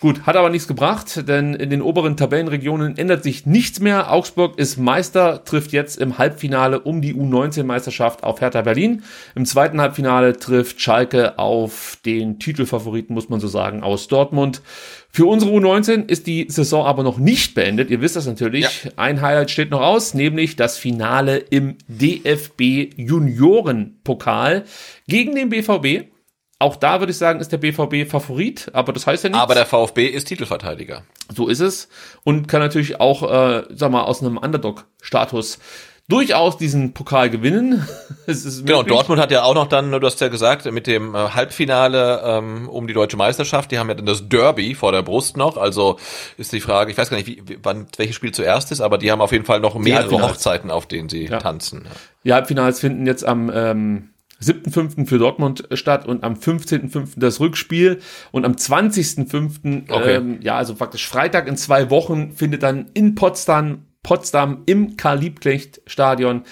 Gut, hat aber nichts gebracht, denn in den oberen Tabellenregionen ändert sich nichts mehr. Augsburg ist Meister, trifft jetzt im Halbfinale um die U19-Meisterschaft auf Hertha Berlin. Im zweiten Halbfinale trifft Schalke auf den Titelfavoriten, muss man so sagen, aus Dortmund. Für unsere U19 ist die Saison aber noch nicht beendet. Ihr wisst das natürlich. Ein Highlight steht noch aus, nämlich das Finale im DFB Juniorenpokal gegen den BVB. auch da würde ich sagen, ist der BVB Favorit, aber das heißt ja nichts. Aber der VfB ist Titelverteidiger. So ist es und kann natürlich auch, äh, sag mal, aus einem Underdog-Status durchaus diesen Pokal gewinnen. genau, Dortmund hat ja auch noch dann, du hast ja gesagt, mit dem äh, Halbfinale ähm, um die deutsche Meisterschaft, die haben ja dann das Derby vor der Brust noch. Also ist die Frage, ich weiß gar nicht, wie, wann welches Spiel zuerst ist, aber die haben auf jeden Fall noch mehrere Hochzeiten, auf denen sie ja. tanzen. Die Halbfinals finden jetzt am ähm, 7.5. für Dortmund statt und am 15.5. das Rückspiel und am 20.5. Okay. Ähm, ja, also praktisch Freitag in zwei Wochen findet dann in Potsdam Potsdam im Karl-Liebknecht-Stadion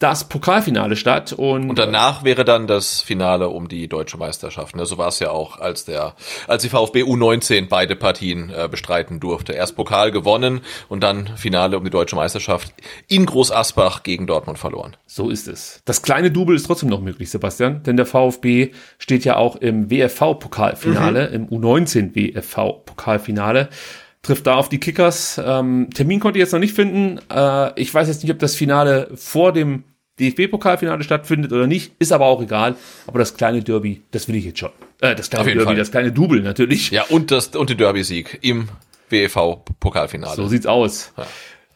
das Pokalfinale statt. Und, und danach wäre dann das Finale um die deutsche Meisterschaft. Ne? So war es ja auch, als der, als die VfB U19 beide Partien äh, bestreiten durfte. Erst Pokal gewonnen und dann Finale um die deutsche Meisterschaft in Groß Asbach gegen Dortmund verloren. So ist es. Das kleine Double ist trotzdem noch möglich, Sebastian, denn der VfB steht ja auch im WFV-Pokalfinale, mhm. im U19 WFV-Pokalfinale trifft da auf die Kickers. Ähm, Termin konnte ich jetzt noch nicht finden. Äh, ich weiß jetzt nicht, ob das Finale vor dem DFB-Pokalfinale stattfindet oder nicht, ist aber auch egal. Aber das kleine Derby, das will ich jetzt schon. Äh, das kleine Derby, Fall. das kleine Double natürlich. Ja, und das und den Derby-Sieg im WEV-Pokalfinale. So sieht's aus. Ja.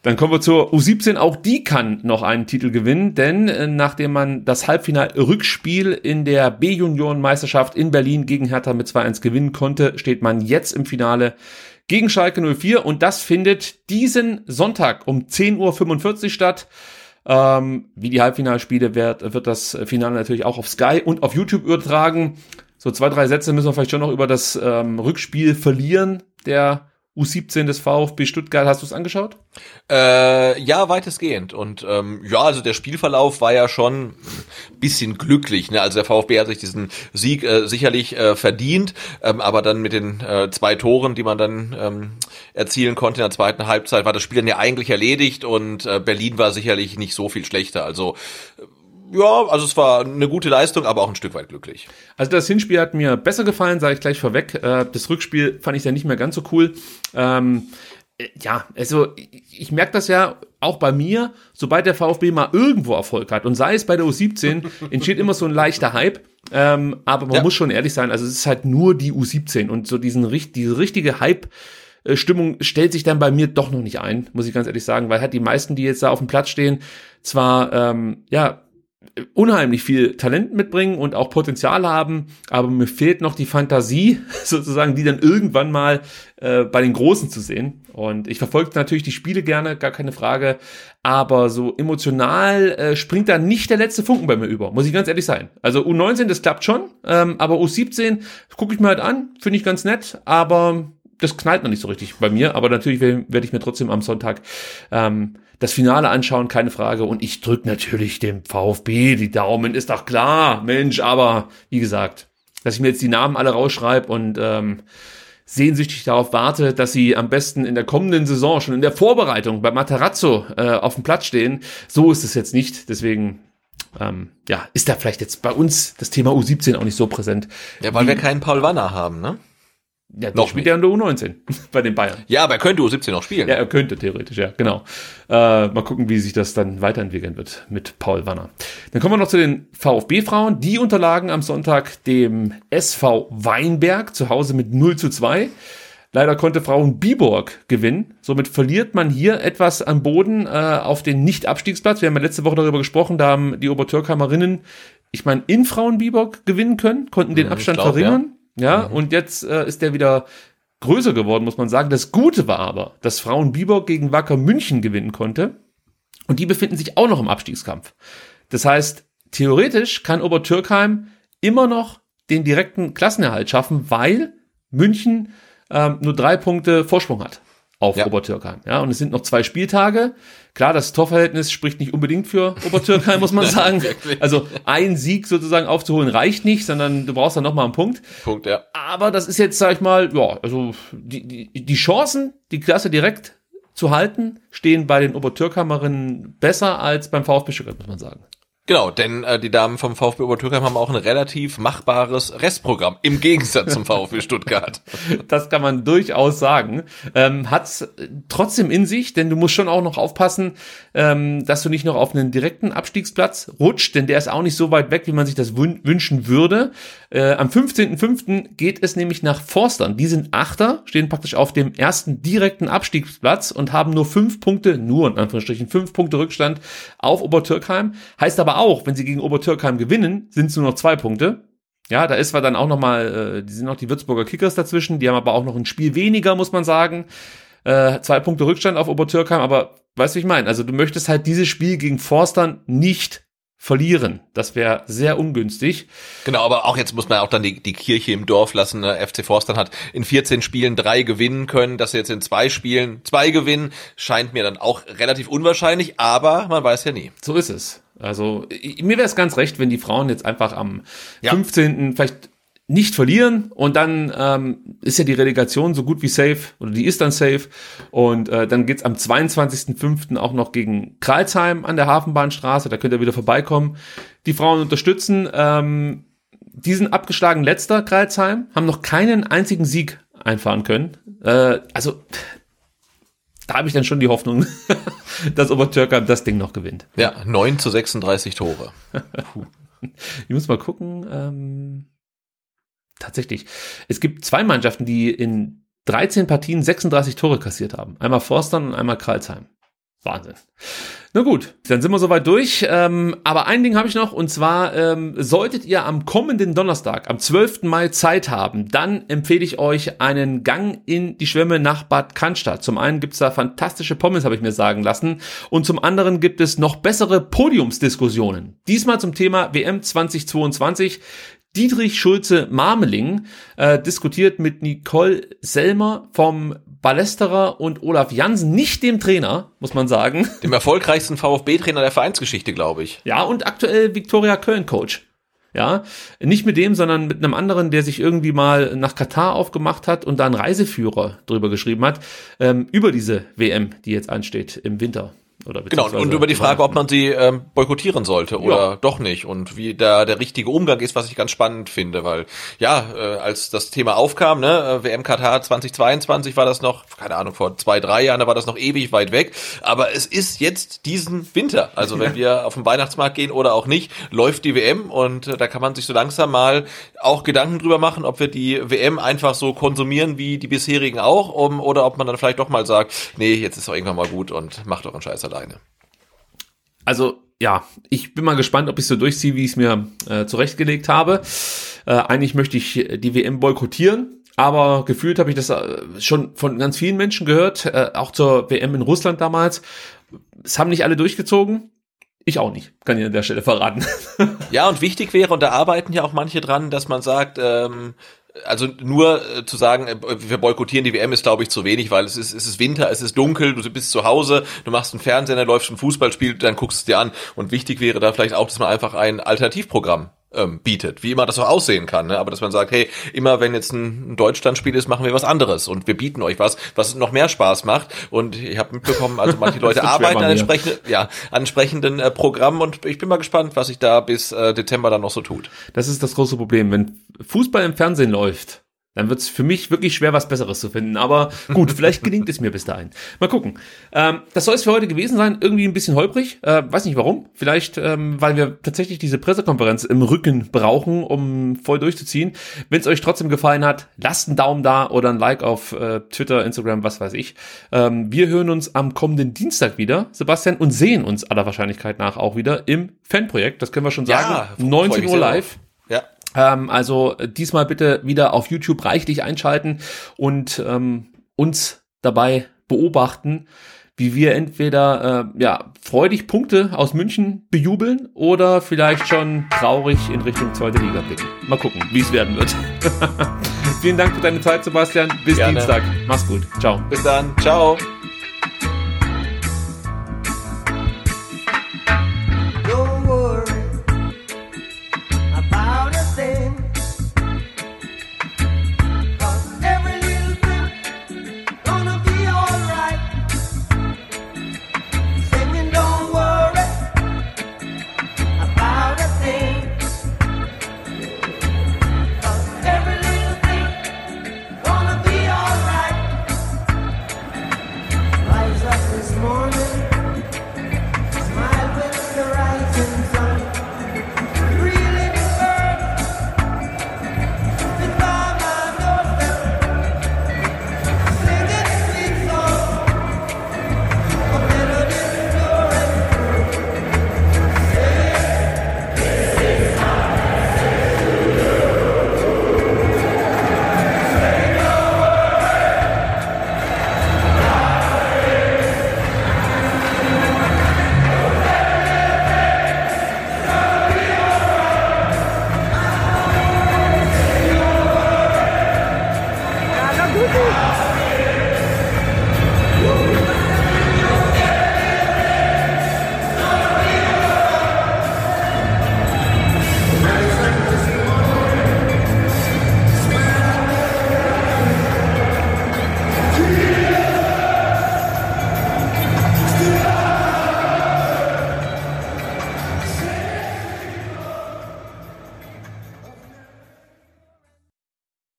Dann kommen wir zur U17. Auch die kann noch einen Titel gewinnen, denn äh, nachdem man das Halbfinal-Rückspiel in der B-Junioren-Meisterschaft in Berlin gegen Hertha mit 2-1 gewinnen konnte, steht man jetzt im Finale gegen Schalke 04 und das findet diesen Sonntag um 10.45 Uhr statt. Ähm, wie die Halbfinalspiele wird, wird das Finale natürlich auch auf Sky und auf YouTube übertragen. So zwei, drei Sätze müssen wir vielleicht schon noch über das ähm, Rückspiel verlieren der U17 des VfB Stuttgart. Hast du es angeschaut? Äh, ja, weitestgehend. Und ähm, ja, also der Spielverlauf war ja schon ein bisschen glücklich. Ne? Also der VfB hat sich diesen Sieg äh, sicherlich äh, verdient, ähm, aber dann mit den äh, zwei Toren, die man dann ähm, erzielen konnte in der zweiten Halbzeit, war das Spiel dann ja eigentlich erledigt und äh, Berlin war sicherlich nicht so viel schlechter. Also ja, also es war eine gute Leistung, aber auch ein Stück weit glücklich. Also das Hinspiel hat mir besser gefallen, sage ich gleich vorweg. Äh, das Rückspiel fand ich ja nicht mehr ganz so cool. Ähm, äh, ja, also ich merke das ja auch bei mir, sobald der VfB mal irgendwo Erfolg hat und sei es bei der U17, entsteht immer so ein leichter Hype. Ähm, aber man ja. muss schon ehrlich sein, also es ist halt nur die U17 und so diesen diese richtige Hype. Stimmung stellt sich dann bei mir doch noch nicht ein, muss ich ganz ehrlich sagen, weil halt die meisten, die jetzt da auf dem Platz stehen, zwar ähm, ja unheimlich viel Talent mitbringen und auch Potenzial haben, aber mir fehlt noch die Fantasie, sozusagen, die dann irgendwann mal äh, bei den Großen zu sehen. Und ich verfolge natürlich die Spiele gerne, gar keine Frage, aber so emotional äh, springt da nicht der letzte Funken bei mir über, muss ich ganz ehrlich sein. Also U19, das klappt schon, ähm, aber U17 gucke ich mir halt an, finde ich ganz nett, aber das knallt noch nicht so richtig bei mir, aber natürlich werde ich mir trotzdem am Sonntag ähm, das Finale anschauen, keine Frage. Und ich drücke natürlich dem VfB die Daumen, ist doch klar, Mensch, aber wie gesagt, dass ich mir jetzt die Namen alle rausschreibe und ähm, sehnsüchtig darauf warte, dass sie am besten in der kommenden Saison schon in der Vorbereitung bei Matarazzo äh, auf dem Platz stehen. So ist es jetzt nicht. Deswegen ähm, ja, ist da vielleicht jetzt bei uns das Thema U17 auch nicht so präsent. Ja, weil wir keinen Paul Wanner haben, ne? Ja, noch spielt er in der U19 bei den Bayern. Ja, aber er könnte U17 noch spielen. Ja, er könnte theoretisch, ja, genau. Äh, mal gucken, wie sich das dann weiterentwickeln wird mit Paul Wanner. Dann kommen wir noch zu den VfB-Frauen. Die unterlagen am Sonntag dem SV Weinberg zu Hause mit 0 zu 2. Leider konnte Frauen Biborg gewinnen. Somit verliert man hier etwas an Boden äh, auf den Nicht-Abstiegsplatz. Wir haben ja letzte Woche darüber gesprochen, da haben die Obertürkheimerinnen, ich meine, in Frauen Biborg gewinnen können, konnten den Abstand glaub, verringern. Ja. Ja, mhm. und jetzt äh, ist der wieder größer geworden, muss man sagen. Das Gute war aber, dass Frauen Biborg gegen Wacker München gewinnen konnte. Und die befinden sich auch noch im Abstiegskampf. Das heißt, theoretisch kann Obertürkheim immer noch den direkten Klassenerhalt schaffen, weil München ähm, nur drei Punkte Vorsprung hat auf ja. Obertürkheim. Ja, und es sind noch zwei Spieltage. Klar, das Torverhältnis spricht nicht unbedingt für Obertürkheim, muss man sagen. also ein Sieg sozusagen aufzuholen reicht nicht, sondern du brauchst dann noch mal einen Punkt. Punkt, ja. Aber das ist jetzt, sag ich mal, ja, also die, die, die Chancen, die Klasse direkt zu halten, stehen bei den Obertürkheimerinnen besser als beim VfB Stuttgart, muss man sagen. Genau, denn äh, die Damen vom VfB Obertürkheim haben auch ein relativ machbares Restprogramm im Gegensatz zum VfB Stuttgart. Das kann man durchaus sagen. Ähm, hat's trotzdem in sich, denn du musst schon auch noch aufpassen, ähm, dass du nicht noch auf einen direkten Abstiegsplatz rutscht, denn der ist auch nicht so weit weg, wie man sich das wün wünschen würde. Äh, am 15.05. geht es nämlich nach Forstern. Die sind Achter, stehen praktisch auf dem ersten direkten Abstiegsplatz und haben nur fünf Punkte, nur in Anführungsstrichen fünf Punkte Rückstand auf Obertürkheim. Heißt aber auch, wenn sie gegen Obertürkheim gewinnen, sind es nur noch zwei Punkte. Ja, da ist zwar dann auch noch mal, äh, die sind noch die Würzburger Kickers dazwischen, die haben aber auch noch ein Spiel weniger, muss man sagen. Äh, zwei Punkte Rückstand auf Obertürkheim, aber weißt du, wie ich meine? Also du möchtest halt dieses Spiel gegen Forstern nicht verlieren. Das wäre sehr ungünstig. Genau, aber auch jetzt muss man auch dann die, die Kirche im Dorf lassen. Der FC Forstern hat in 14 Spielen drei gewinnen können. Dass sie jetzt in zwei Spielen zwei gewinnen, scheint mir dann auch relativ unwahrscheinlich, aber man weiß ja nie. So ist es. Also mir wäre es ganz recht, wenn die Frauen jetzt einfach am ja. 15. vielleicht nicht verlieren und dann ähm, ist ja die Relegation so gut wie safe oder die ist dann safe und äh, dann geht's am 22.05. auch noch gegen Kreilsheim an der Hafenbahnstraße, da könnt ihr wieder vorbeikommen, die Frauen unterstützen. Ähm, die sind abgeschlagen letzter Kreilsheim, haben noch keinen einzigen Sieg einfahren können. Äh, also da habe ich dann schon die Hoffnung, dass Obertürkheim das Ding noch gewinnt. Ja, 9 zu 36 Tore. ich muss mal gucken. Ähm tatsächlich. Es gibt zwei Mannschaften, die in 13 Partien 36 Tore kassiert haben. Einmal Forstern und einmal Karlsheim. Wahnsinn. Na gut, dann sind wir soweit durch. Ähm, aber ein Ding habe ich noch, und zwar ähm, solltet ihr am kommenden Donnerstag, am 12. Mai Zeit haben, dann empfehle ich euch einen Gang in die Schwämme nach Bad Cannstatt. Zum einen gibt's da fantastische Pommes, habe ich mir sagen lassen, und zum anderen gibt es noch bessere Podiumsdiskussionen. Diesmal zum Thema WM 2022. Dietrich Schulze Marmeling äh, diskutiert mit Nicole Selmer vom Ballesterer und Olaf Jansen, nicht dem Trainer, muss man sagen. Dem erfolgreichsten VfB-Trainer der Vereinsgeschichte, glaube ich. Ja, und aktuell Viktoria Köln-Coach. Ja, nicht mit dem, sondern mit einem anderen, der sich irgendwie mal nach Katar aufgemacht hat und da einen Reiseführer drüber geschrieben hat, ähm, über diese WM, die jetzt ansteht im Winter. Oder genau, und über die Frage, ob man sie ähm, boykottieren sollte oder ja. doch nicht und wie da der richtige Umgang ist, was ich ganz spannend finde, weil ja, äh, als das Thema aufkam, ne, WM Katar 2022 war das noch, keine Ahnung, vor zwei, drei Jahren, da war das noch ewig weit weg, aber es ist jetzt diesen Winter, also wenn wir auf den Weihnachtsmarkt gehen oder auch nicht, läuft die WM und äh, da kann man sich so langsam mal auch Gedanken drüber machen, ob wir die WM einfach so konsumieren wie die bisherigen auch, um, oder ob man dann vielleicht doch mal sagt, nee, jetzt ist doch irgendwann mal gut und macht doch einen Scheiß alleine. Also ja, ich bin mal gespannt, ob ich so durchziehe, wie ich es mir äh, zurechtgelegt habe. Äh, eigentlich möchte ich die WM boykottieren, aber gefühlt habe ich das äh, schon von ganz vielen Menschen gehört, äh, auch zur WM in Russland damals. Es haben nicht alle durchgezogen. Ich auch nicht, kann ich an der Stelle verraten. ja, und wichtig wäre, und da arbeiten ja auch manche dran, dass man sagt, ähm, also nur äh, zu sagen, äh, wir boykottieren die WM ist, glaube ich, zu wenig, weil es ist, es ist Winter, es ist dunkel, du bist zu Hause, du machst einen Fernseher, läufst ein Fußballspiel, dann guckst du es dir an. Und wichtig wäre da vielleicht auch, dass man einfach ein Alternativprogramm ähm, bietet, wie immer das auch aussehen kann, ne? aber dass man sagt, hey, immer wenn jetzt ein Deutschlandspiel ist, machen wir was anderes und wir bieten euch was, was noch mehr Spaß macht und ich habe mitbekommen, also manche Leute arbeiten an entsprechenden, ja, an entsprechenden äh, Programmen und ich bin mal gespannt, was sich da bis äh, Dezember dann noch so tut. Das ist das große Problem, wenn Fußball im Fernsehen läuft, dann wird es für mich wirklich schwer, was Besseres zu finden. Aber gut, vielleicht gelingt es mir bis dahin. Mal gucken. Ähm, das soll es für heute gewesen sein. Irgendwie ein bisschen holprig. Äh, weiß nicht warum. Vielleicht, ähm, weil wir tatsächlich diese Pressekonferenz im Rücken brauchen, um voll durchzuziehen. Wenn es euch trotzdem gefallen hat, lasst einen Daumen da oder ein Like auf äh, Twitter, Instagram, was weiß ich. Ähm, wir hören uns am kommenden Dienstag wieder, Sebastian, und sehen uns aller Wahrscheinlichkeit nach auch wieder im Fanprojekt. Das können wir schon sagen. Ja, 19 Uhr live. Ähm, also diesmal bitte wieder auf YouTube reichlich einschalten und ähm, uns dabei beobachten, wie wir entweder äh, ja freudig Punkte aus München bejubeln oder vielleicht schon traurig in Richtung zweite Liga blicken. Mal gucken, wie es werden wird. Vielen Dank für deine Zeit, Sebastian. Bis Gerne. Dienstag. Mach's gut. Ciao. Bis dann. Ciao.